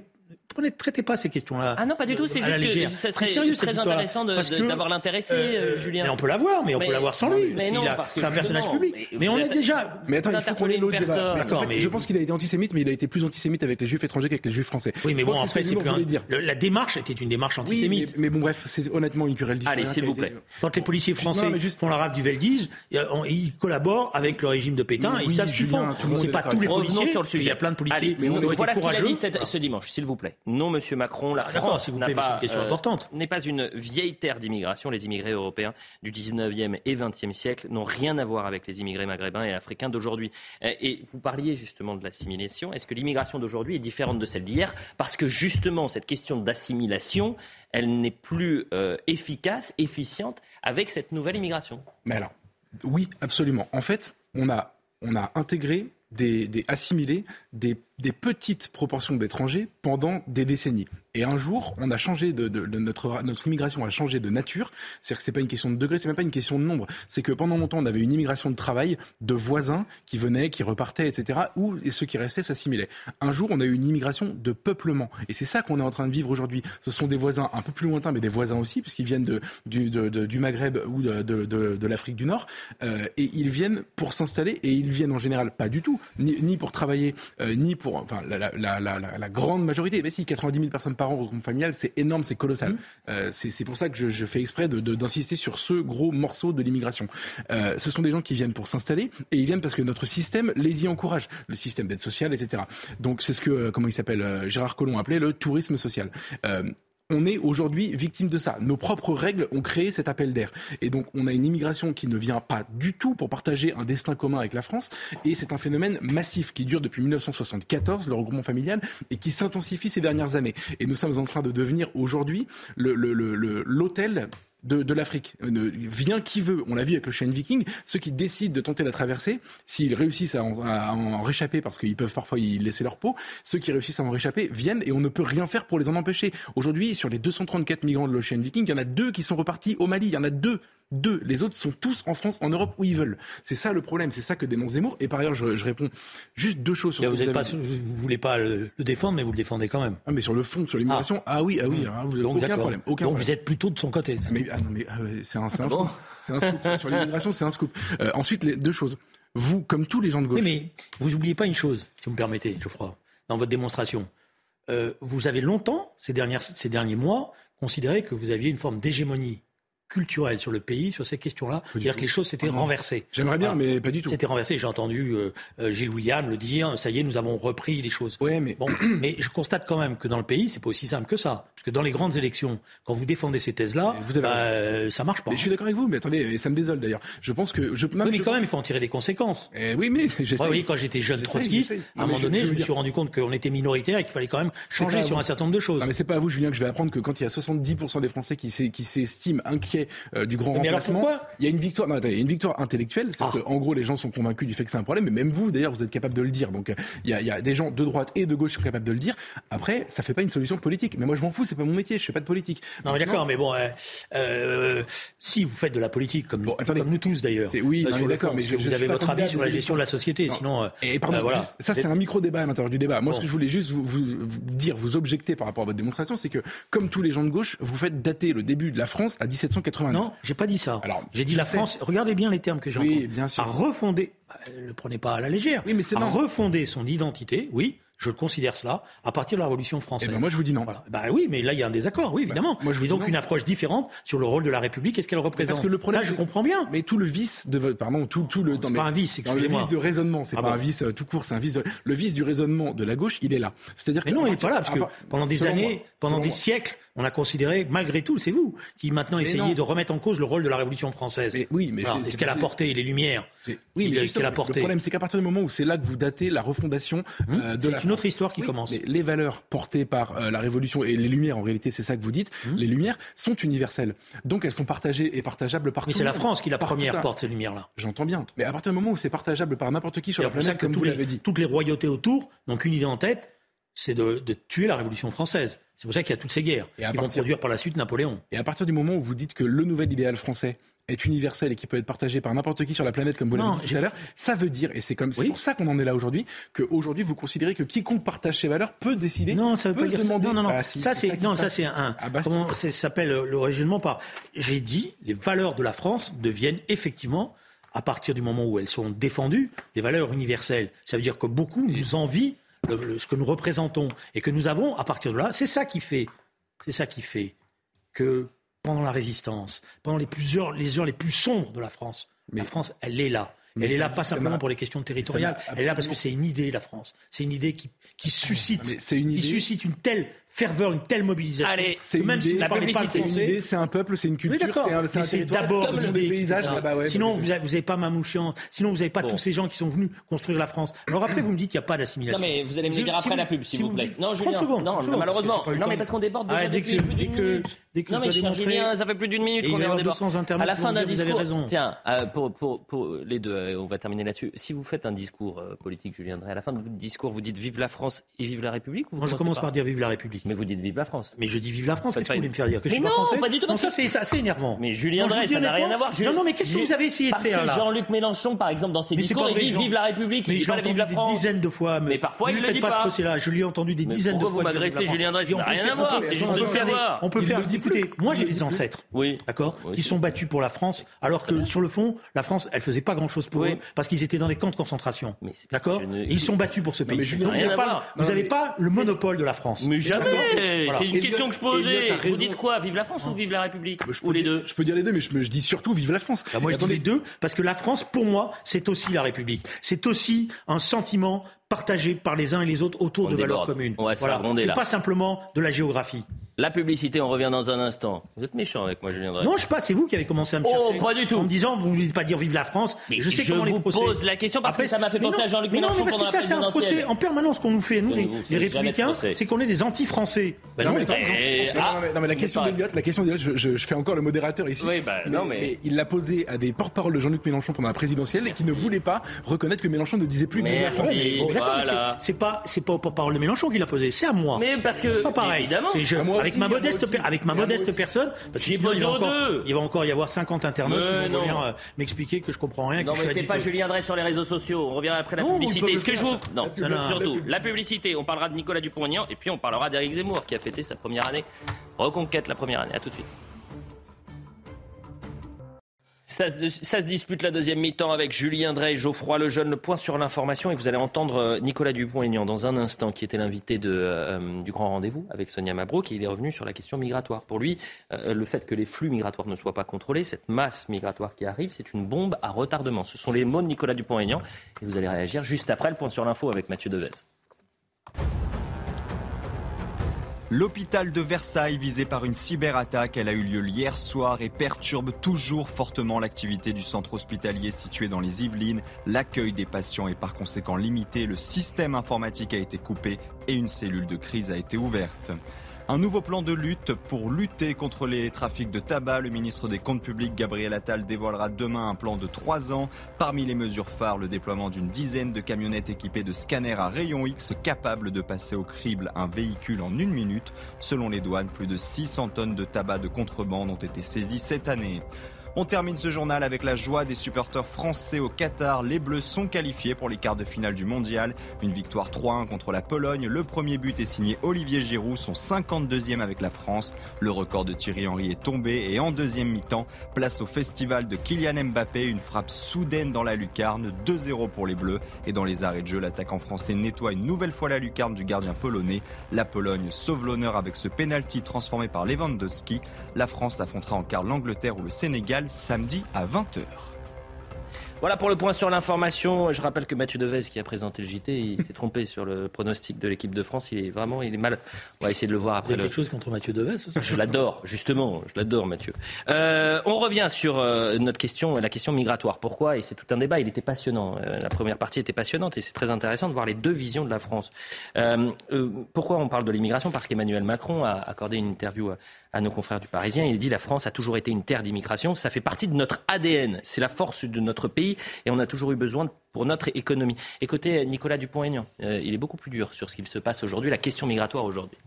prenez, traitez pas ces questions-là. Ah non, pas du tout. C'est juste que ça serait sérieux, très intéressant d'avoir l'intéressé, euh, Julien. Mais on peut l'avoir, mais on Mais- peut l'avoir sans lui. mais parce non, a- parce que c'est un personnage public. mais on est déjà. Mais attends, il faut qu'on ait l'autre débat. en D'accord, fait, mais- Je pense qu'il a été antisémite, mais il a été plus antisémite avec les juifs étrangers qu'avec les juifs français. Oui, mais bon, ce que c'est plus un- voulait dire. le- La démarche était une démarche antisémite. mais, mais bon, bref, c'est honnêtement une querelle Allez, s'il vous plaît. Quand les policiers français mais juste- font la rafle du Veldiz, ils collaborent avec le régime de Pétain, ils oui, savent ce qu'ils font. tout le monde C'est est pas tous les policiers. Revenons sur le sujet. Il y a plein de policiers voilà ce qu'il a dit ce dimanche, s'il vous plaît. Non, Monsieur Macron, la Ah, France mais c'est pas, une question importante. n'est pas une vieille terre d'immigration. Les immigrés européens du 19e et 20e siècle n'ont rien à voir avec les immigrés maghrébins et africains d'aujourd'hui. Euh, Et vous parliez justement de l'assimilation. Est-ce que l'immigration d'aujourd'hui est différente de celle d'hier? Parce que justement, cette question d'assimilation, elle n'est plus euh, efficace, efficiente avec cette nouvelle immigration. Mais alors, oui, absolument. En fait, on a, on a intégré des, des assimilés, des, des petites proportions d'étrangers pendant des décennies. Et un jour, on a changé de, notre notre immigration a changé de nature. C'est-à-dire que c'est pas une question de degré, c'est même pas une question de nombre. C'est que pendant longtemps, on avait une immigration de travail de voisins qui venaient, qui repartaient, etc. Ou et ceux qui restaient s'assimilaient. Un jour, on a eu une immigration de peuplement. Et c'est ça qu'on est en train de vivre aujourd'hui. Ce sont des voisins un peu plus lointains, mais des voisins aussi, puisqu'ils viennent de, du, du Maghreb ou de l'Afrique du Nord. Euh, et ils viennent pour s'installer. Et ils viennent en général pas du tout, ni, ni pour travailler, euh, ni pour. Enfin, la, la, la, la, la- la grande majorité. Mais si, 90 000 personnes par an au groupe familial, c'est énorme, c'est colossal. Euh, c'est pour ça que je, je fais exprès de- de- d'insister sur ce gros morceau de l'immigration. Euh, ce sont des gens qui viennent pour s'installer et ils viennent parce que notre système les y encourage, le système d'aide sociale, etc. Donc c'est ce que, euh, comment il s'appelle, Gérard Collomb appelait le tourisme social. On est aujourd'hui victime de ça. Nos propres règles ont créé cet appel d'air. Et donc, on a une immigration qui ne vient pas du tout pour partager un destin commun avec la France. Et c'est un phénomène massif qui dure depuis 1974, le regroupement familial, et qui s'intensifie ces dernières années. Et nous sommes en train de devenir aujourd'hui le- le- le- le- l'hôtel de, de l'Afrique. Euh, Vient qui veut. On l'a vu avec le Chêne Viking. Ceux qui décident de tenter la traversée, s'ils réussissent à en, à en réchapper, parce qu'ils peuvent parfois y laisser leur peau, ceux qui réussissent à en réchapper viennent et on ne peut rien faire pour les en empêcher. Aujourd'hui, sur les 234 migrants de l'Ocean Viking, il y en a deux qui sont repartis au Mali. Il y en a deux. Deux. Les autres sont tous en France, en Europe, où ils veulent. C'est ça le problème. C'est ça que dénonce Zemmour. Et par ailleurs, je, je réponds juste deux choses sur Là, ce vous que avez vous voulez pas le, le défendre, mais vous le défendez quand même. Ah, mais sur le fond, sur l'immigration, ah. oui, ah oui, alors, vous avez Donc, aucun problème. Aucun Donc problème. vous êtes plutôt de son côté. Mais, ah non, mais ah ouais, c'est un, c'est un Ah bon. C'est un scoop. Sur l'immigration, c'est un scoop. Euh, ensuite, les deux choses. Vous, comme tous les gens de gauche. Oui, mais vous oubliez pas une chose, si vous me permettez, Geoffroy, dans votre démonstration. Euh, vous avez longtemps, ces, dernières, ces derniers mois, considéré que vous aviez une forme d'hégémonie culturelle sur le pays, sur ces questions-là. C'est-à-dire que les choses s'étaient Ah renversées. J'aimerais bien, mais pas du tout. C'était renversé. J'ai entendu euh, euh, Gilles William le dire. Ça y est, nous avons repris les choses. Ouais, mais bon, mais je constate quand même que dans le pays, c'est pas aussi simple que ça. Parce que dans les grandes élections, quand vous défendez ces thèses-là, avez bah, euh, ça marche pas. Mais je suis d'accord avec vous, mais attendez, et ça me désole d'ailleurs. Je pense que. Je, non, Oui, mais je- quand même, il faut en tirer des conséquences. Eh oui, mais j'essaie. Ouais, oui, quand j'étais jeune trotskiste, à un moment donné, je me dire- suis rendu compte qu'on était minoritaire et qu'il fallait quand même changer sur vous. un certain nombre de choses. Non, mais c'est pas à vous, Julien, que je vais apprendre que quand il y a 70% des Français qui euh, du grand mais remplacement. Alors il y a une victoire, non, attendez, une victoire intellectuelle, c'est ah. que en gros les gens sont convaincus du fait que c'est un problème, mais même vous d'ailleurs vous êtes capable de le dire. Donc euh, il y, a, des gens de droite et de gauche qui sont capables de le dire. Après, ça fait pas une solution politique. Mais moi je m'en fous, c'est pas mon métier, je fais pas de politique. Non, d'accord, mais bon, euh, si vous faites de la politique comme, bon, attendez, comme nous tous d'ailleurs, oui, d'accord, mais je, vous je avez votre avis sur la gestion de la société, sinon. et pardon, voilà. ça c'est un micro débat à l'intérieur du débat. Moi ce que je voulais juste vous, dire, vous objecter par rapport à votre démonstration, c'est que comme tous les gens de gauche, vous faites dater le début de la France à 1780. Non, j'ai pas dit ça. J'ai dit la. France. Regardez bien les termes que j'ai oui, bien sûr. A refondé. Le prenez pas à la légère. Oui, mais a son identité. Oui. Je le considère cela à partir de la Révolution eh française. Ben, moi, je vous dis non. Bah oui, mais là, il y a un désaccord, oui, bah, évidemment. Moi, je vous et donc une approche différente sur le rôle de la République et ce qu'elle représente. Parce que le problème, ça, je comprends bien. Mais tout le vice de, votre... pardon, tout, le. C'est pas un vice, le vice de raisonnement, c'est ah pas un vice euh, tout court, c'est un vice. De... Le vice du raisonnement de la gauche, il est là. C'est-à-dire. Mais non, il n'est pas là parce que pendant des années, pendant des siècles, on a considéré, malgré tout, c'est vous qui maintenant essayez de remettre en cause le rôle de la Révolution française. Mais oui, mais Alors, ce qu'elle a porté les lumières Oui, mais a porté. Le problème, c'est qu'à partir du moment où c'est là que vous datez la refondation hum euh, de la. C'est une autre histoire qui commence. Mais les valeurs portées par euh, la Révolution et les lumières, en réalité, c'est ça que vous dites. Hum. Les lumières sont universelles, donc elles sont partagées et partageables par. Mais c'est la France qui la première porte ces lumières-là. J'entends bien, mais à partir du moment où c'est partageable par n'importe qui sur la planète, comme vous l'avez dit, toutes les royautés autour, donc une idée en tête, c'est de tuer la Révolution française. C'est pour ça qu'il y a toutes ces guerres et qui vont produire par la suite Napoléon. Et à partir du moment où vous dites que le nouvel idéal français est universel et qui peut être partagé par n'importe qui sur la planète, comme vous l'avez dit tout à l'heure, ça veut dire, et c'est comme pour ça qu'on en est là aujourd'hui, qu'aujourd'hui vous considérez que quiconque partage ses valeurs peut décider, non, ça veut peut pas dire Non, non, non. Ah, ça c'est non, ça c'est un. Ah, bah, comment ça s'appelle euh, le régionnement par J'ai dit les valeurs de la France deviennent effectivement à partir du moment où elles sont défendues, des valeurs universelles. Ça veut dire que beaucoup nous envient ce que nous représentons et que nous avons à partir de là, c'est ça qui fait, c'est ça qui fait que pendant la résistance, pendant les heures les plus sombres de la France, la France, elle est là. Elle est là pas simplement pour les questions territoriales, elle est là parce que c'est une idée, la France. C'est une idée qui, suscite, une idée. qui suscite une telle ferveur, une telle mobilisation. Allez, c'est même si c'est un peuple, c'est une culture, c'est un, d'abord des, des paysages. Ah bah sinon, vous n'avez pas Mamouchian, sinon vous n'avez pas tous ces gens qui sont venus construire la France. Alors après, vous me dites qu'il n'y a pas d'assimilation. Non mais vous allez me dire après la pub, s'il vous plaît. Non, Julien. Non, malheureusement. Non mais parce qu'on déborde déjà ah, depuis plus d'une minute. Non mais Julien, ça fait plus d'une minute qu'on est en déborde. À la fin d'un discours. Tiens, euh, pour les deux, euh, on va terminer là-dessus. Si vous faites un discours euh, politique, Julien Drey, à la fin de votre discours, vous dites vive la France et vive la République. Moi, je commence par dire vive la République. Mais vous dites vive la France. Mais je dis vive la France. Qu'est-ce que vous voulez me faire dire que mais je suis non, pas, pas du tout. Non, ça c'est assez énervant. Mais Julien Drey, ça n'a rien à voir. Non, non, mais qu'est-ce que vous avez essayé de faire Parce que Jean-Luc Mélenchon, par exemple, dans ses discours, il dit vive la République, il dit vive la France. Des dizaines de fois. Mais parfois, il ne le dit pas. là Je lui ai entendu des dizaines de fois. Pourquoi vous m'agressez, Julien Drey Ça n'a rien à voir. C'est juste de. On peut faire député. Moi, j'ai des ancêtres. Oui. D'accord. Qui sont battus pour la France, alors que sur le fond, la France, elle faisait pas grand-chose pour eux parce qu'ils étaient dans des camps de concentration. D'accord. Ils sont battus pour ce pays. Vous n'avez pas le monopole de la France. C'est une question que je posais. Vous dites quoi Vive la France ou vive la République bah, je peux dire, les deux, mais je, dis surtout vive la France. Bah, moi, je attendez. dis les deux parce que la France, pour moi, c'est aussi la République. C'est aussi un sentiment partagé par les uns et les autres autour de valeurs communes. Voilà. C'est pas simplement de la géographie. La publicité, on revient dans un instant. Vous êtes méchant avec moi, Julien Drey. Non, je sais pas, c'est vous qui avez commencé à me oh, chercher. Oh, pas du tout. En me disant, vous ne voulez pas dire vive la France. Mais je sais je comment vous les pose la question parce Après, que ça m'a fait penser à Jean-Luc Mélenchon. Mais non, mais parce que ça, c'est un procès en permanence qu'on nous fait, nous, les, républicains, c'est qu'on est des anti-français. Bah non, eh, ah. mais, non, mais la question d'Eliott, la question je, je, je, fais encore le modérateur ici. Oui, bah, non, mais... il l'a posée à des porte-parole de Jean-Luc Mélenchon pendant la présidentielle et qui ne voulait pas reconnaître que Mélenchon ne disait plus vive la France. C'est pas, c'est pas au porte-parole de Mélenchon qu'il l'a posée, c'est à moi. Mais parce que, évidemment, avec ma modeste, personne, parce que il, va encore, il va encore y avoir 50 internautes qui vont venir euh, m'expliquer que je comprends rien. Non, que mais t'es pas Julien Drey sur les réseaux sociaux. On reviendra après la publicité. Est-ce que je vous. Non, non, surtout. La publicité. On parlera de Nicolas Dupont-Aignan et puis on parlera d'Éric Zemmour qui a fêté sa première année. Reconquête la première année. À tout de suite. Ça se, dispute la deuxième mi-temps avec Julien Drey Geoffroy Lejeune. Le point sur l'information et vous allez entendre euh, Nicolas Dupont-Aignan dans un instant, qui était l'invité euh, euh, du grand rendez-vous avec Sonia Mabrouk. Et il est revenu sur la question migratoire. Pour lui, le fait que les flux migratoires ne soient pas contrôlés, cette masse migratoire qui arrive, c'est une bombe à retardement. Ce sont les mots de Nicolas Dupont-Aignan et vous allez réagir juste après le point sur l'info avec Mathieu Devez. L'hôpital de Versailles visé par une cyberattaque, elle a eu lieu hier soir et perturbe toujours fortement l'activité du centre hospitalier situé dans les Yvelines. L'accueil des patients est par conséquent limité, le système informatique a été coupé et une cellule de crise a été ouverte. Un nouveau plan de lutte pour lutter contre les trafics de tabac. Le ministre des Comptes publics, Gabriel Attal, dévoilera demain un plan de trois ans. Parmi les mesures phares, le déploiement d'une dizaine de camionnettes équipées de scanners à rayon X capables de passer au crible un véhicule en une minute. Selon les douanes, plus de 600 tonnes de tabac de contrebande ont été saisies cette année. On termine ce journal avec la joie des supporters français au Qatar. Les Bleus sont qualifiés pour les quarts de finale du mondial. Une victoire 3-1 contre la Pologne. Le premier but est signé Olivier Giroud, son 52e avec la France. Le record de Thierry Henry est tombé et en deuxième mi-temps, place au festival de Kylian Mbappé. Une frappe soudaine dans la lucarne, 2-0 pour les Bleus. Et dans les arrêts de jeu, l'attaquant français nettoie une nouvelle fois la lucarne du gardien polonais. La Pologne sauve l'honneur avec ce penalty transformé par Lewandowski. La France affrontera en quart l'Angleterre ou le Sénégal samedi à 20h. Voilà pour le point sur l'information. Je rappelle que Mathieu Devez, qui a présenté le JT, il s'est trompé sur le pronostic de l'équipe de France. Il est vraiment, il est mal. On va essayer de le voir après. Il y a quelque chose contre Mathieu Devez Je l'adore, justement. Je l'adore, Mathieu. Euh, on revient sur euh, notre question, la question migratoire. Pourquoi? Et c'est tout un débat. Il était passionnant. Euh, la première partie était passionnante et c'est très intéressant de voir les deux visions de la France. Euh, euh, pourquoi on parle de l'immigration? Parce qu'Emmanuel Macron a accordé une interview à, à nos confrères du Parisien. Il dit la France a toujours été une terre d'immigration. Ça fait partie de notre ADN. C'est la force de notre pays et on a toujours eu besoin pour notre économie. Écoutez Nicolas Dupont-Aignan. Euh, il est beaucoup plus dur sur ce qu'il se passe aujourd'hui, la question migratoire aujourd'hui.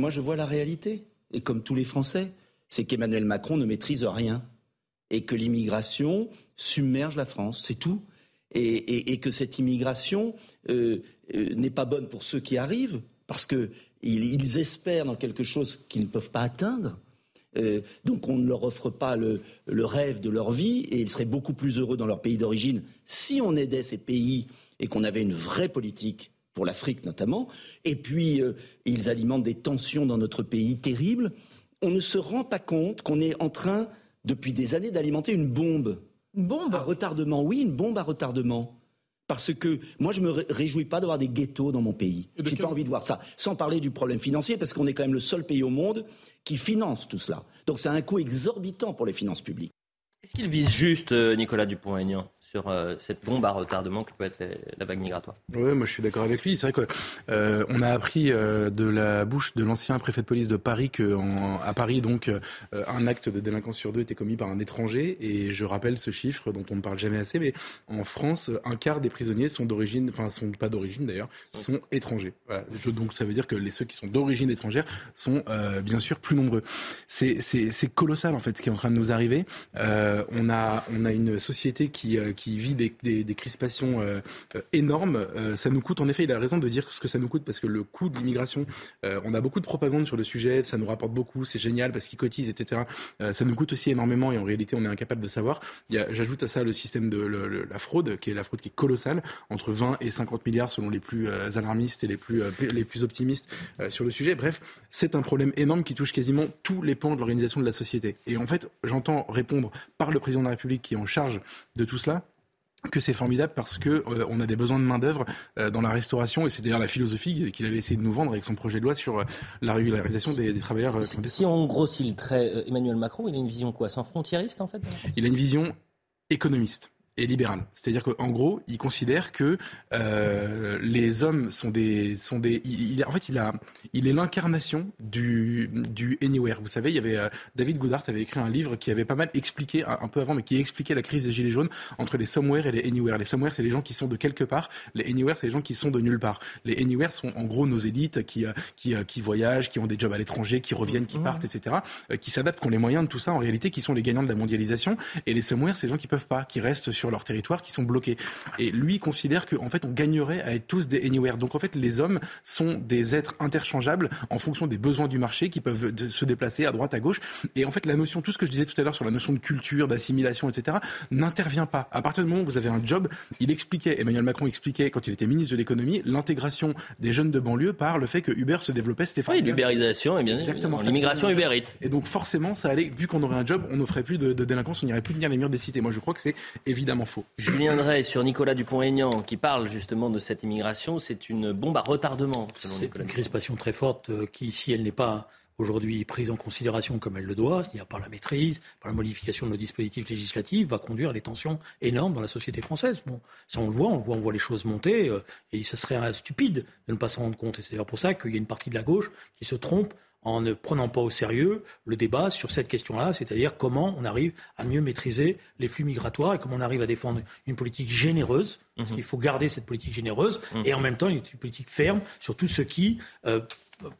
Moi, je vois la réalité. Et comme tous les Français, c'est qu'Emmanuel Macron ne maîtrise rien. Et que l'immigration submerge la France. C'est tout. Et, que cette immigration euh, euh, n'est pas bonne pour ceux qui arrivent, parce que ils, espèrent dans quelque chose qu'ils ne peuvent pas atteindre. Euh, donc on ne leur offre pas le, le, rêve de leur vie et ils seraient beaucoup plus heureux dans leur pays d'origine si on aidait ces pays et qu'on avait une vraie politique pour l'Afrique notamment. Et puis euh, ils alimentent des tensions dans notre pays terribles. On ne se rend pas compte qu'on est en train depuis des années d'alimenter une bombe. Une bombe? À retardement, oui, une bombe à retardement. Parce que moi, je me réjouis pas d'avoir des ghettos dans mon pays. J'ai pas envie de voir ça. Sans parler du problème financier, parce qu'on est quand même le seul pays au monde qui finance tout cela. Donc c'est un coût exorbitant pour les finances publiques. Est-ce qu'il vise juste, euh, Nicolas Dupont-Aignan? Sur euh, cette bombe à retardement que peut être la vague migratoire. Oui, moi je suis d'accord avec lui. C'est vrai qu'on euh, a appris euh, de la bouche de l'ancien préfet de police de Paris qu'à Paris, donc, un acte de délinquance sur deux était commis par un étranger. Et je rappelle ce chiffre dont on ne parle jamais assez, mais en France, un quart des prisonniers sont d'origine, enfin sont pas d'origine d'ailleurs, sont étrangers. Donc ça veut dire que les ceux qui sont d'origine étrangère sont bien sûr plus nombreux. C'est colossal en fait ce qui est en train de nous arriver. on a on a une société qui vit des, crispations euh, euh, énormes. Euh, ça nous coûte, en effet, il a raison de dire ce que ça nous coûte, parce que le coût de l'immigration, on a beaucoup de propagande sur le sujet, ça nous rapporte beaucoup, c'est génial parce qu'ils cotisent, etc. ça nous coûte aussi énormément et en réalité, on est incapable de savoir. J'ajoute à ça le système de la fraude, qui est la fraude qui est colossale, entre 20 et 50 milliards selon les plus alarmistes et les plus, les plus optimistes sur le sujet. Bref, c'est un problème énorme qui touche quasiment tous les pans de l'organisation de la société. Et en fait, j'entends répondre par le président de la République qui est en charge de tout cela que c'est formidable parce que euh, on a des besoins de main d'œuvre euh, dans la restauration et c'est d'ailleurs la philosophie qu'il avait essayé de nous vendre avec son projet de loi sur euh, la régularisation des, des travailleurs. Si, si, on grossit le trait, Emmanuel Macron, il a une vision quoi, sans frontiériste en fait? Il a une vision économiste et libéral. C'est-à-dire qu'en gros, il considère que euh, les hommes sont des sont des. Il, il, en fait, il a il est l'incarnation du du anywhere. Vous savez, il y avait euh, David Goodhart avait écrit un livre qui avait pas mal expliqué un, un, peu avant, mais qui expliquait la crise des gilets jaunes entre les somewhere et les anywhere. Les somewhere, c'est les gens qui sont de quelque part. Les anywhere, c'est les gens qui sont de nulle part. Les anywhere sont en gros nos élites qui euh, qui qui voyagent, qui ont des jobs à l'étranger, qui reviennent, qui partent, etc. qui s'adaptent, qui ont les moyens de tout ça. En réalité, qui sont les gagnants de la mondialisation. Et les somewhere, c'est les gens qui peuvent pas, qui restent sur leur territoire, qui sont bloqués. Et lui considère qu'en fait, on gagnerait à être tous des anywhere. Donc en fait, les hommes sont des êtres interchangeables en fonction des besoins du marché qui peuvent se déplacer à droite, à gauche. Et en fait, la notion, tout ce que je disais tout à l'heure sur la notion de culture, d'assimilation, etc., n'intervient pas. À partir du moment où vous avez un job, il expliquait, Emmanuel Macron expliquait quand il était ministre de l'économie, l'intégration des jeunes de banlieue par le fait que Uber se développait. C'était oui, l'ubérisation, et bien exactement. L'immigration ubérite. Et donc forcément, ça allait, vu qu'on aurait un job, on ne ferait plus de, de délinquance, on n'irait plus tenir les murs des cités. Moi, je crois que c'est évidemment faux. Julien Drey sur Nicolas Dupont-Aignan qui parle justement de cette immigration, c'est une bombe à retardement. C'est une crispation très forte euh, qui, si elle n'est pas aujourd'hui prise en considération comme elle le doit, c'est-à-dire par la maîtrise, par la modification de nos dispositifs législatifs, va conduire à des tensions énormes dans la société française. Bon, ça on le voit, on le voit, on voit les choses monter, euh, et ce serait euh, stupide de ne pas s'en rendre compte. Et c'est d'ailleurs pour ça qu'il y a une partie de la gauche qui se trompe en ne prenant pas au sérieux le débat sur cette question-là, c'est-à-dire comment on arrive à mieux maîtriser les flux migratoires et comment on arrive à défendre une politique généreuse, parce qu'il faut garder cette politique généreuse, et en même temps une politique ferme sur tout ce qui euh,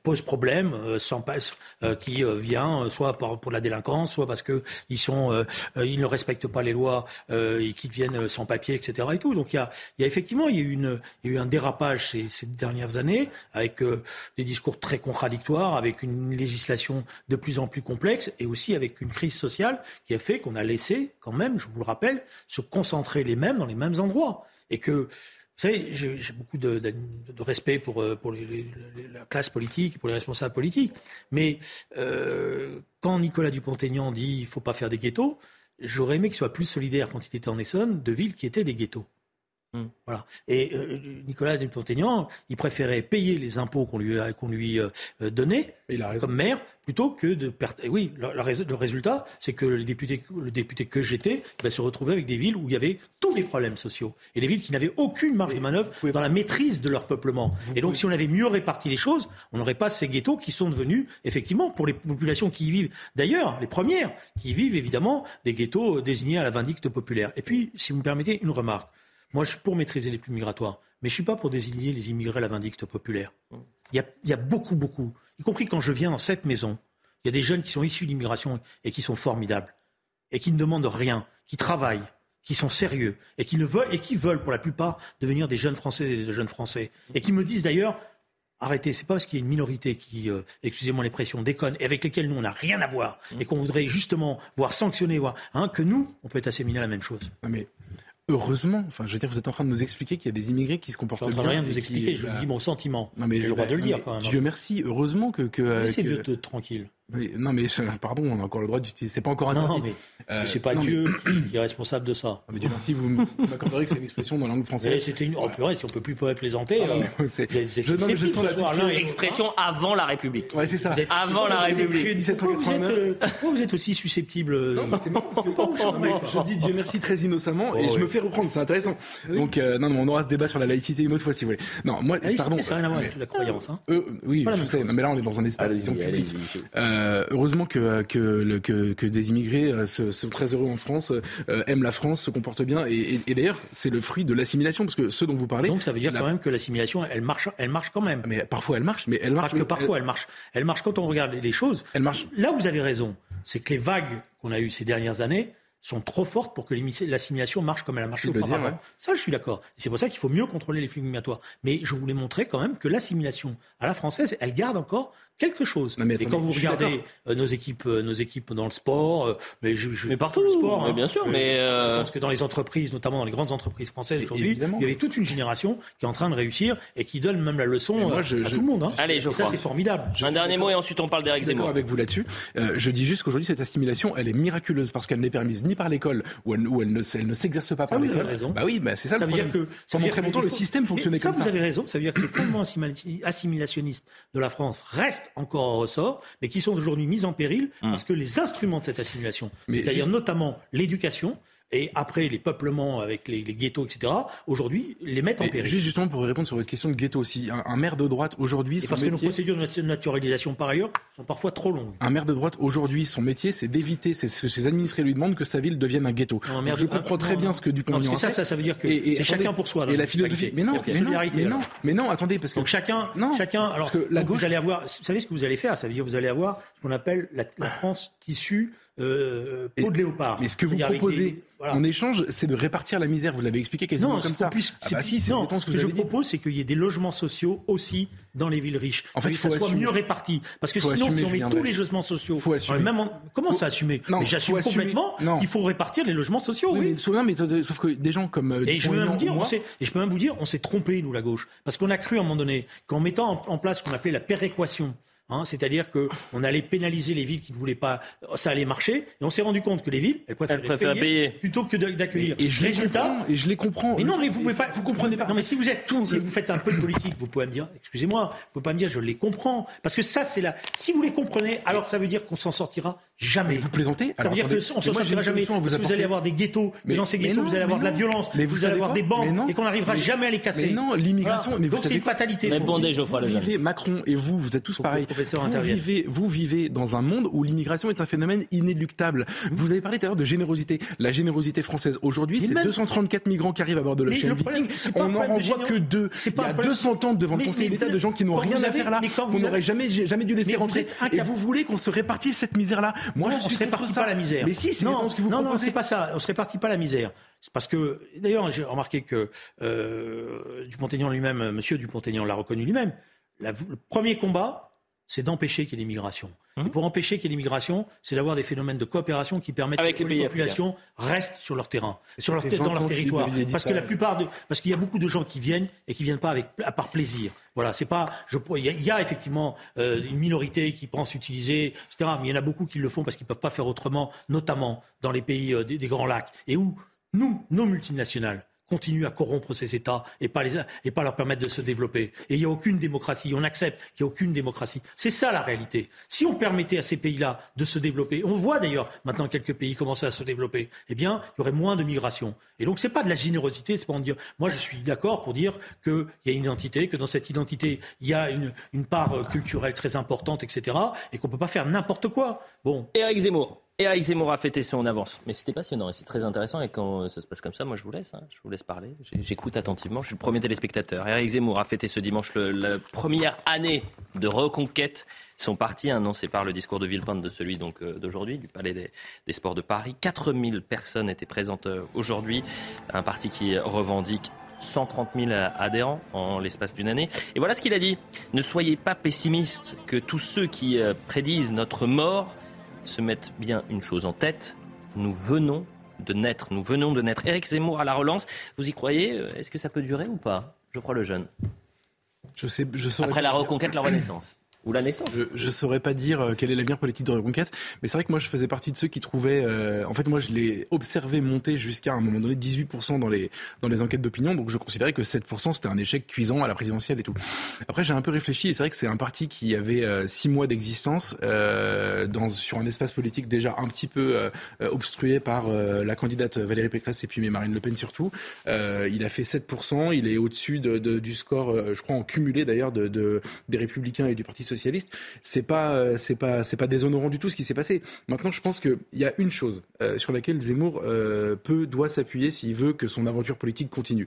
pose problème, euh, sans passe, euh, qui euh, vient soit pour la délinquance, soit parce que ils sont, ils ne respectent pas les lois et qu'ils viennent sans papier, etc. Et tout. Donc il y a, il y a effectivement, il y a eu une, il y a eu un dérapage ces, ces dernières années avec des discours très contradictoires, avec une législation de plus en plus complexe et aussi avec une crise sociale qui a fait qu'on a laissé, quand même, je vous le rappelle, se concentrer les mêmes dans les mêmes endroits et que savez, j'ai beaucoup de, respect pour, euh, la classe politique, pour les responsables politiques, mais euh, quand Nicolas Dupont-Aignan dit il faut pas faire des ghettos, j'aurais aimé qu'il soit plus solidaire quand il était en Essonne de villes qui étaient des ghettos. Voilà. Et euh, Nicolas Dupont-Aignan, il préférait payer les impôts qu'on lui, a- qu'on lui euh, donnait comme maire plutôt que de perdre. Et oui, le, le rés- le résultat, c'est que le député, le député que j'étais va se retrouver avec des villes où il y avait tous les problèmes sociaux et des villes qui n'avaient aucune marge de manœuvre dans la maîtrise de leur peuplement. Et donc, si on avait mieux réparti les choses, on n'aurait pas ces ghettos qui sont devenus effectivement pour les populations qui y vivent. D'ailleurs, les premières qui y vivent évidemment des ghettos euh, désignés à la vindicte populaire. Et puis, si vous me permettez, une remarque. Moi, je suis pour maîtriser les flux migratoires, mais je suis pas pour désigner les immigrés à la vindicte populaire. Il y a, beaucoup, beaucoup, y compris quand je viens dans cette maison, il y a des jeunes qui sont issus de l'immigration et qui sont formidables, et qui ne demandent rien, qui travaillent, qui sont sérieux, et qui, ne veulent, et qui veulent pour la plupart devenir des jeunes Français et des jeunes Français, et qui me disent d'ailleurs, arrêtez, c'est pas parce qu'il y a une minorité qui, euh, excusez-moi l'expression, déconne, et avec lesquelles nous on n'a rien à voir, et qu'on voudrait justement voir sanctionner, voir, hein, que nous, on peut être assimilé à la même chose. Mais heureusement, enfin, je veux dire, vous êtes en train de nous expliquer qu'il y a des immigrés qui se comportent Je suis en train bien. de rien vous qui- expliquer, je bah, vous dis mon sentiment. Non mais J'ai le droit de le bah, dire quand même. hein. Dieu merci, heureusement que. que Laissez que- Dieu te tranquille. Oui, non mais je- pardon, on a encore le droit d'utiliser. C'est pas encore interdit. Non, mais, Euh, mais c'est pas non, mais- Dieu qui est responsable de ça. Mais Dieu merci, vous m'accorderez que c'est une expression dans la langue Mais française. C'était une. Oh purée, si on peut plus plaisanter. Ah, euh, mais vous vous je- non, mais je sens la l'autre. Expression avant la République. Ouais, c'est ça. Vous êtes- Avant la vous êtes- République. Créé Pourquoi vous, êtes, 1789. euh, pourquoi vous êtes aussi susceptible euh, Non, mais c'est marrant parce que Non, mais- je dis Dieu merci très innocemment et Oh, je me fais reprendre, c'est intéressant. Donc euh, non, non, on aura ce débat sur la laïcité une autre fois si vous voulez. Non, moi, laïcité, pardon. ça n'a rien à voir mais- avec la croyance. Hein. Euh, oui, je sais. Non, mais là, on est dans un espace public. Euh, heureusement que, que, le- que, que des immigrés euh, se- sont très heureux en France, euh, aiment la France, se comportent bien. Et, et- et d'ailleurs, c'est le fruit de l'assimilation, parce que ceux dont vous parlez. Donc ça veut dire la- quand même que l'assimilation, elle marche, elle marche quand même. Mais parfois, elle marche, mais elle marche. Parce que parfois, elle marche. Elle marche quand on regarde les choses. Elle marche. Là vous avez raison, c'est que les vagues qu'on a eues ces dernières années sont trop fortes pour que l'assimilation marche comme elle a marché auparavant. ouais. Ça, je suis d'accord. C'est pour ça qu'il faut mieux contrôler les flux migratoires. Mais je voulais montrer quand même que l'assimilation à la française, elle garde encore quelque chose. Mais et quand vous regardez euh, nos équipes, euh, nos équipes dans le sport, euh, mais, je, je- Mais partout, le sport, mais hein. bien sûr, mais, euh, je pense que dans les entreprises, notamment dans les grandes entreprises françaises aujourd'hui, il y avait toute une génération qui est en train de réussir et qui donne même la leçon Et moi, je- à je- tout le monde. hein. Allez, je et ça, crois. c'est formidable. Un dernier mot et ensuite on parle d'Éric Je suis d'accord Zemmour. avec vous là-dessus. Euh, je dis juste qu'aujourd'hui, cette assimilation, elle est miraculeuse parce qu'elle n'est permise ni par l'école, où elle, où elle ne, elle ne s'exerce pas par Ah vous l'école. avez raison. Bah oui, bah c'est ça, Ça le veut dire problème. que ça veut Pendant très longtemps, le système fonctionnait ça, comme vous ça. avez raison. Ça veut dire que les fondements assimila- assimilationnistes de la France restent encore en ressort, mais qui sont aujourd'hui mis en péril parce que les instruments de cette assimilation, Hum. C'est-à-dire juste- notamment l'éducation et après les peuplements avec les, les ghettos, etc., aujourd'hui, les mettent en péril. juste justement pour répondre sur votre question de ghetto aussi, un, un maire de droite aujourd'hui, parce que nos métier, procédures de nat- naturalisation, par ailleurs, sont parfois trop longues. un maire de droite aujourd'hui, son métier, c'est d'éviter, c'est ce que ses administrés lui demandent que sa ville devienne un ghetto. Non, Donc je ah, comprends très non, bien non. ce que Non, Dupont-Aignan parce que ça, ça, ça veut dire que c'est chacun pour soi. Et la philosophie, mais non, mais non, mais non, mais non, attendez, parce que Donc chacun, Non, chacun. Alors, parce que la gauche- vous allez avoir, vous savez ce que vous allez faire? Ça veut dire que vous allez avoir ce qu'on appelle la, la France tissue euh, peau Et- de léopard. Mais ce que vous proposez des- voilà. en écge, c'est de répartir la misère. Vous l'avez expliqué quasiment Non, comme ça. puisse- Ah bah si, c'est non, ce que que je dit. propose, c'est qu'il y ait des logements sociaux aussi dans les villes riches. En fait, que faut ça soit mieux réparti. Parce que Faut sinon, assumer, si on met tous les logements sociaux, Faut assumer. même en- comment Faut- ça assumer Non, Mais j'assume complètement qu'il faut répartir les logements sociaux. Oui, oui. mais, sauf que des gens comme euh, Et je peux même Dupont-Aignan vous dire, ou on moi, s'est- et je peux même vous dire, on s'est trompé nous la gauche, parce qu'on a cru à un moment donné qu'en mettant en place ce qu'on appelait la péréquation Hein, C'est-à-dire qu'on allait pénaliser les villes qui ne voulaient pas. Ça allait marcher. Et on s'est rendu compte que les villes, elles préfèrent, Elles préfèrent payer. plutôt que d'accueillir. Et je les Résultat. comprends, et je les comprends. Mais non, mais vous pouvez pas. Vous comprenez pas. Non, mais si vous êtes tout, si vous faites un peu de politique, vous pouvez me dire, excusez-moi, vous pouvez pas me dire, je les comprends, parce que ça, c'est la. Si vous les comprenez, alors ça veut dire qu'on s'en sortira jamais. Vous plaisantez Ça veut dire attendez, qu'on mais s'en sortira jamais. vous Parce que vous apporter. allez avoir des ghettos, mais, Mais- dans ces ghettos, non, vous allez avoir de la violence, Mais vous vous allez avoir des non. et qu'on n'arrivera Mais- jamais à les casser. Mais non, l'immigration. Voilà. Mais vous Donc c'est une fatalité. Déjà, Geoffroy Lejeune. vivez, Macron et vous, vous êtes tous pareils. Vous vivez, vous vivez dans un monde où l'immigration est un phénomène inéluctable. Vous avez parlé tout à l'heure de générosité. La générosité française aujourd'hui, c'est même- 234 migrants qui arrivent à bord de l'Ocean Viking. On n'en renvoie que deux. c'est Il y a problème- 200 tentes devant le Conseil d'État de gens qui n'ont rien à faire là, qu'on vous n'aurait jamais, jamais dû laisser rentrer. Et vous voulez qu'on se répartisse cette misère-là Moi, non, je on suis se contre répartit ça. pas la misère. Mais si, c'est non, ce que vous non, non, proposez. c'est pas ça. On se répartit pas la misère. C'est parce que, d'ailleurs, j'ai remarqué que euh, Dupont-Aignan lui-même, euh, Monsieur Dupont-Aignan l'a reconnu lui-même. La- le premier combat, c'est d'empêcher qu'il y ait l'immigration. Hum. Et pour empêcher qu'il y ait l'immigration, c'est d'avoir des phénomènes de coopération qui permettent Avec que les populations restent sur leur terrain, sur leur, dans 20 leur territoire. Parce que la plupart de, parce qu'il y a beaucoup de gens qui viennent et qui viennent pas avec, à part plaisir. Voilà, c'est pas, je, il y a, il y a effectivement euh, une minorité qui pense utiliser, etc. Mais il y en a beaucoup qui le font parce qu'ils peuvent pas faire autrement, notamment dans les pays euh, des, des grands lacs et où nous, nos multinationales continuent à corrompre ces États et pas, leur permettre de se développer. Et il n'y a aucune démocratie. On accepte qu'il n'y a aucune démocratie. C'est ça la réalité. Si on permettait à ces pays-là de se développer, on voit d'ailleurs maintenant quelques pays commencer à se développer, eh bien, il y aurait moins de migration. Et donc, c'est pas de la générosité, c'est pas en dire, moi je suis d'accord pour dire qu'il y a une identité, que dans cette identité, il y a une, une part euh, culturelle très importante, etc. Et qu'on peut pas faire n'importe quoi. Bon. Éric Zemmour. Éric Zemmour a fêté son avance. Mais c'était passionnant et c'est très intéressant. Et quand ça se passe comme ça, moi je vous laisse. hein. Je vous laisse parler. J'écoute attentivement. Je suis le premier téléspectateur. Éric Zemmour a fêté ce dimanche la première année de reconquête. Son parti, annoncé par le discours de Villepinte de celui donc euh, d'aujourd'hui, du Palais des, des Sports de Paris. 4000 personnes étaient présentes euh, aujourd'hui. Un parti qui revendique 130 000 adhérents en l'espace d'une année. Et voilà ce qu'il a dit. Ne soyez pas pessimistes que tous ceux qui euh, prédisent notre mort se mettent bien une chose en tête. Nous venons de naître. Nous venons de naître. Éric Zemmour à la relance. Vous y croyez Euh, Est-ce que ça peut durer ou pas Je crois le jeune. Je sais, je Après la reconquête, la renaissance. Ou la naissance. Je, je saurais pas dire euh, quel est l'avenir politique de Reconquête, mais c'est vrai que moi je faisais partie de ceux qui trouvaient, euh, en fait moi je l'ai observé monter jusqu'à un moment donné 18% dans les dans les enquêtes d'opinion, donc je considérais que 7% c'était un échec cuisant à la présidentielle et tout. Après j'ai un peu réfléchi et c'est vrai que c'est un parti qui avait euh, six mois d'existence euh, sur un espace politique déjà un petit peu euh, euh, obstrué par euh, la candidate Valérie Pécresse et puis mais Marine Le Pen surtout. Euh, il a fait 7%, il est au-dessus de, de- du score, euh, je crois en cumulé d'ailleurs de des Républicains et du Parti socialiste. C'est pas euh, c'est pas c'est pas déshonorant du tout ce qui s'est passé. Maintenant, je pense qu'il y a une chose euh, sur laquelle Zemmour euh, peut doit s'appuyer s'il veut que son aventure politique continue.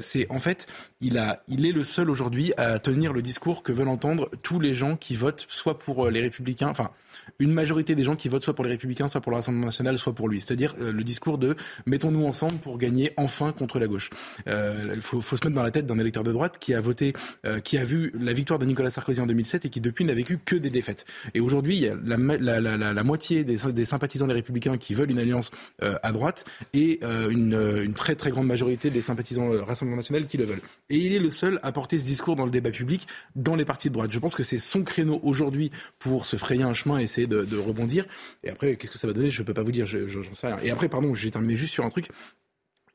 C'est en fait il a il est le seul aujourd'hui à tenir le discours que veulent entendre tous les gens qui votent soit pour les Républicains, enfin une majorité des gens qui votent soit pour les Républicains, soit pour le Rassemblement national, soit pour lui. C'est-à-dire euh, le discours de mettons-nous ensemble pour gagner enfin contre la gauche. Euh, Il faut, faut se mettre dans la tête d'un électeur de droite qui a voté, euh, qui a vu la victoire de Nicolas Sarkozy en 2007 et qui depuis n'a vécu que des défaites. Et aujourd'hui, il y a la, moitié des, sympathisants des Républicains qui veulent une alliance euh, à droite et euh, une, euh, très très grande majorité des sympathisants euh, Rassemblement national qui le veulent. Et il est le seul à porter ce discours dans le débat public dans les partis de droite. Je pense que c'est son créneau aujourd'hui pour se frayer un chemin et essayer de, rebondir. Et après, qu'est-ce que ça va donner? Je peux pas vous dire, je- je- j'en sais rien. Et après, pardon, j'ai terminé juste sur un truc.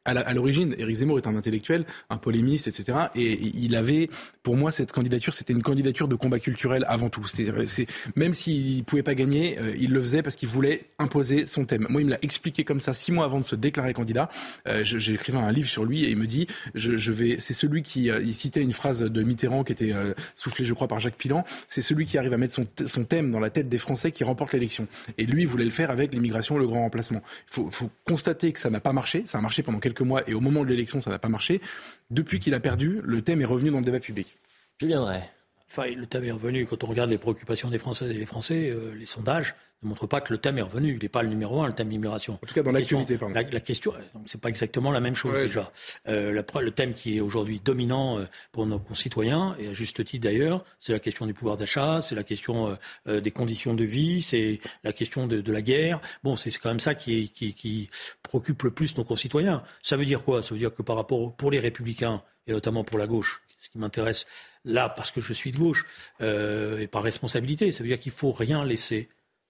À l'origine, Éric Zemmour est un intellectuel, un polémiste, etc. Et il avait, pour moi, cette candidature, c'était une candidature de combat culturel avant tout. C'est même s'il pouvait pas gagner, euh, il le faisait parce qu'il voulait imposer son thème. Moi, il me l'a expliqué comme ça six mois avant de se déclarer candidat. Euh, écrit un livre sur lui et il me dit, je, vais, c'est celui qui, euh, il citait une phrase de Mitterrand qui était soufflée, je crois, par Jacques Pilan. C'est celui qui arrive à mettre son thème dans la tête des Français qui remporte l'élection. Et lui, il voulait le faire avec l'immigration, le grand remplacement. Il faut, faut constater que ça n'a pas marché. Ça a marché pendant quelques mois et au moment de l'élection, ça n'a pas marché. Depuis qu'il a perdu, le thème est revenu dans le débat public. Julien Drey. Enfin, le thème est revenu. Quand on regarde les préoccupations des Françaises et des Français, euh, les sondages ne montrent pas que le thème est revenu. Il n'est pas le numéro un, le thème l'immigration. En tout cas, dans La l'actualité, pardon. La, la question, euh, donc c'est pas exactement la même chose Ouais. déjà. Euh, la le thème qui est aujourd'hui dominant euh, pour nos concitoyens, et à juste titre d'ailleurs, c'est la question du pouvoir d'achat, c'est la question euh, des conditions de vie, c'est la question de, de la guerre. Bon, c'est c'est quand même ça qui, est- qui, qui préoccupe le plus nos concitoyens. Ça veut dire quoi? Ça veut dire que par rapport pour les républicains et notamment pour la gauche, ce qui m'intéresse là, parce que je suis de gauche, euh, et par responsabilité, ça veut dire qu'il faut rien laisser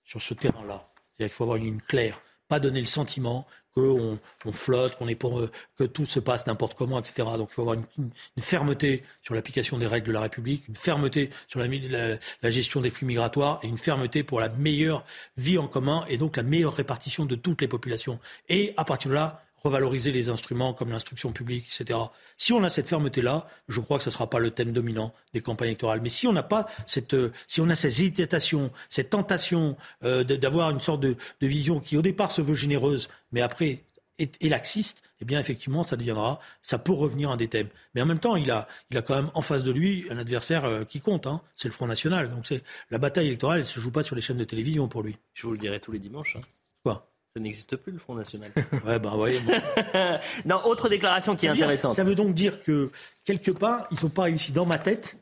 sur ce terrain-là. C'est-à-dire faut avoir une ligne claire, pas donner le sentiment qu'on on flotte, qu'on est pour euh, que tout se passe n'importe comment, etc. Donc il faut avoir une, fermeté sur l'application des règles de la République, une fermeté sur la, la, la, gestion des flux migratoires et une fermeté pour la meilleure vie en commun et donc la meilleure répartition de toutes les populations. Et à partir de là, revaloriser les instruments comme l'instruction publique, etc. Si on a cette fermeté-là, je crois que ce ne sera pas le thème dominant des campagnes électorales. Mais si on n'a pas cette, euh, si on a cette hésitation, cette tentation euh, d'avoir une sorte de, de, vision qui au départ se veut généreuse, mais après est, est, laxiste, eh bien effectivement, ça deviendra, ça peut revenir un des thèmes. Mais en même temps, il a, il a quand même en face de lui un adversaire euh, qui compte, hein, c'est le Front National. Donc c'est la bataille électorale, elle se joue pas sur les chaînes de télévision pour lui. Je vous le dirai tous les dimanches. Hein. Quoi? Ça n'existe plus, le Front National. ouais, ben, voyez. non, autre déclaration qui est intéressante. ça veut donc dire que, quelque part, ils n'ont pas réussi dans ma tête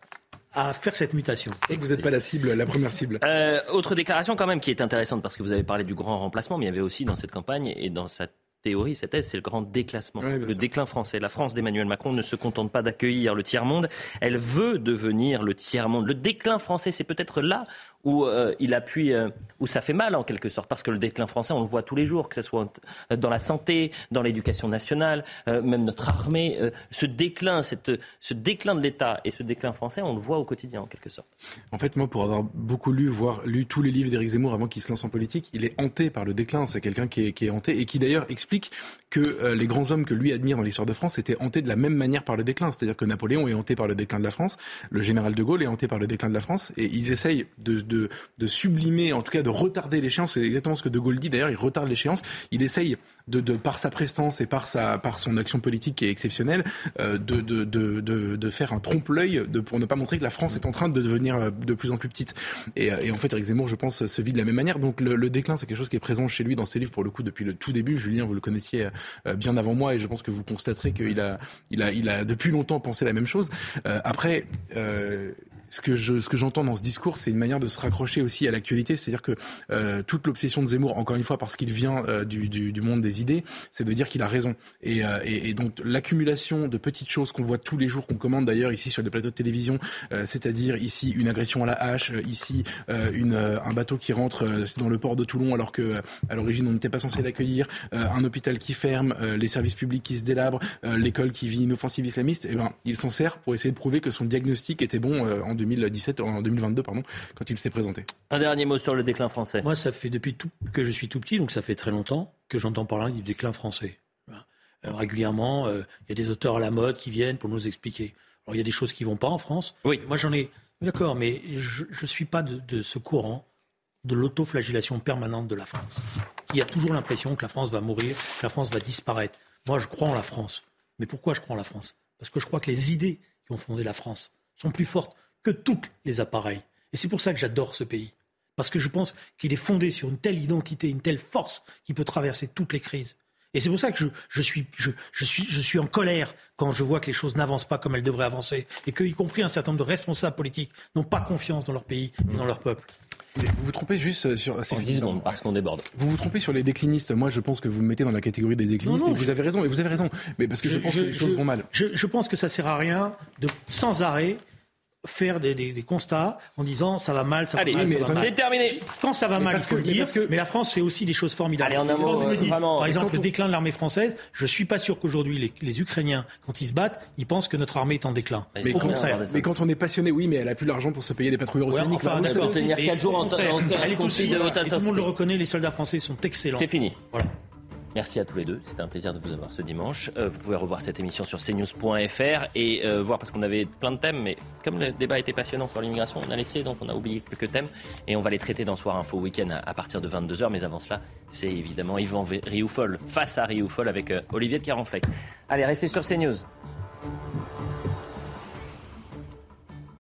à faire cette mutation. Et que vous n'êtes pas la cible, la première cible. Euh, autre déclaration quand même qui est intéressante parce que vous avez parlé du grand remplacement, mais il y avait aussi dans cette campagne et dans cette théorie, cette thèse, c'est le grand déclassement, oui, le sûr. déclin français. La France d'Emmanuel Macron ne se contente pas d'accueillir le tiers-monde, elle veut devenir le tiers-monde. Le déclin français, c'est peut-être là où euh, il appuie, euh, où ça fait mal en quelque sorte, parce que le déclin français, on le voit tous les jours, que ce soit dans la santé, dans l'éducation nationale, euh, même notre armée, ce déclin, ce déclin de l'État et ce déclin français, on le voit au quotidien en quelque sorte. En fait, moi, pour avoir beaucoup lu, voire lu tous les livres d'Éric Zemmour avant qu'il se lance en politique, il est hanté par le déclin. C'est quelqu'un qui qui est hanté et qui d'ailleurs explique que les grands hommes que lui admire dans l'histoire de France étaient hantés de la même manière par le déclin. C'est-à-dire que Napoléon est hanté par le déclin de la France, le général de Gaulle est hanté par le déclin de la France, et ils essayent de, de de, sublimer, en tout cas de retarder l'échéance. C'est exactement ce que De Gaulle dit d'ailleurs, il retarde l'échéance. Il essaye, de, de, par sa prestance et par, sa, par son action politique qui est exceptionnelle, euh, de, de, de, de, faire un trompe-l'œil pour ne pas montrer que la France est en train de devenir de plus en plus petite. Et, et en fait, Eric Zemmour, je pense, se vit de la même manière. Donc le, le déclin, c'est quelque chose qui est présent chez lui dans ses livres, pour le coup, depuis le tout début. Julien, vous le connaissiez bien avant moi et je pense que vous constaterez qu'il a, il a, il a depuis longtemps pensé la même chose. Euh, après, euh, ce que je, ce que j'entends dans ce discours, c'est une manière de se raccrocher aussi à l'actualité, c'est-à-dire que euh, toute l'obsession de Zemmour, encore une fois parce qu'il vient euh, du, du, monde des idées, c'est de dire qu'il a raison. Et, euh, et, et donc l'accumulation de petites choses qu'on voit tous les jours, qu'on commande d'ailleurs ici sur des plateaux de télévision, c'est-à-dire ici une agression à la hache, ici une, un bateau qui rentre dans le port de Toulon alors que à l'origine on n'était pas censé l'accueillir, un hôpital qui ferme, les services publics qui se délabrent, l'école qui vit une offensive islamiste, et ben il s'en sert pour essayer de prouver que son diagnostic était bon 2017, en 2022, pardon, quand il s'est présenté. Un dernier mot sur le déclin français. Moi, ça fait depuis tout, que je suis tout petit, donc ça fait très longtemps que j'entends parler du déclin français. Euh, régulièrement, il euh, y a des auteurs à la mode qui viennent pour nous expliquer. Alors, il y a des choses qui vont pas en France. Oui. Moi, j'en ai. D'accord, mais je ne suis pas de, de ce courant de l'autoflagellation permanente de la France. Il y a toujours l'impression que la France va mourir, que la France va disparaître. Moi, je crois en la France. Mais pourquoi je crois en la France? Parce que je crois que les idées qui ont fondé la France sont plus fortes que tous les appareils. Et c'est pour ça que j'adore ce pays. Parce que je pense qu'il est fondé sur une telle identité, une telle force qui peut traverser toutes les crises. Et c'est pour ça que je, je, suis, je, je, suis, je suis en colère quand je vois que les choses n'avancent pas comme elles devraient avancer et que, y compris un certain nombre de responsables politiques, n'ont pas confiance dans leur pays et dans leur peuple. Mais vous vous trompez juste sur. C'est 10 secondes parce qu'on déborde. Vous vous trompez sur les déclinistes. Moi, je pense que vous me mettez dans la catégorie des déclinistes. Non, non, et vous je... avez raison. Et vous avez raison. Mais parce que je, je pense que les choses vont mal. Je, pense que ça sert à rien de sans arrêt faire des, des, des, constats en disant ça va mal, ça Allez, va mal. mais c'est terminé. Quand ça va mais mal, il faut que, le dire. Que... Mais la France, c'est aussi des choses formidables. Allez, en un mot, par exemple, on... le déclin de l'armée française, je suis pas sûr qu'aujourd'hui les, les, Ukrainiens, quand ils se battent, ils pensent que notre armée est en déclin. Mais Au contraire. Mais quand on est passionné, oui, mais elle a plus l'argent pour se payer des patrouilleurs ouais, océaniques. Enfin, elle peut tenir 4 jours en, en, Elle est aussi, de tout le monde le reconnaît, les soldats français sont excellents. C'est fini. Voilà. Merci à tous les deux. C'était un plaisir de vous avoir ce dimanche. Euh, vous pouvez revoir cette émission sur cnews.fr et euh, voir parce qu'on avait plein de thèmes, mais comme le débat était passionnant sur l'immigration, on a laissé, donc on a oublié quelques thèmes et on va les traiter dans Soir Info Week-end à, partir de 22h. Mais avant cela, c'est évidemment Yvan Rioufol face à Rioufol avec euh, Olivier de Carenfleck. Allez, restez sur CNews.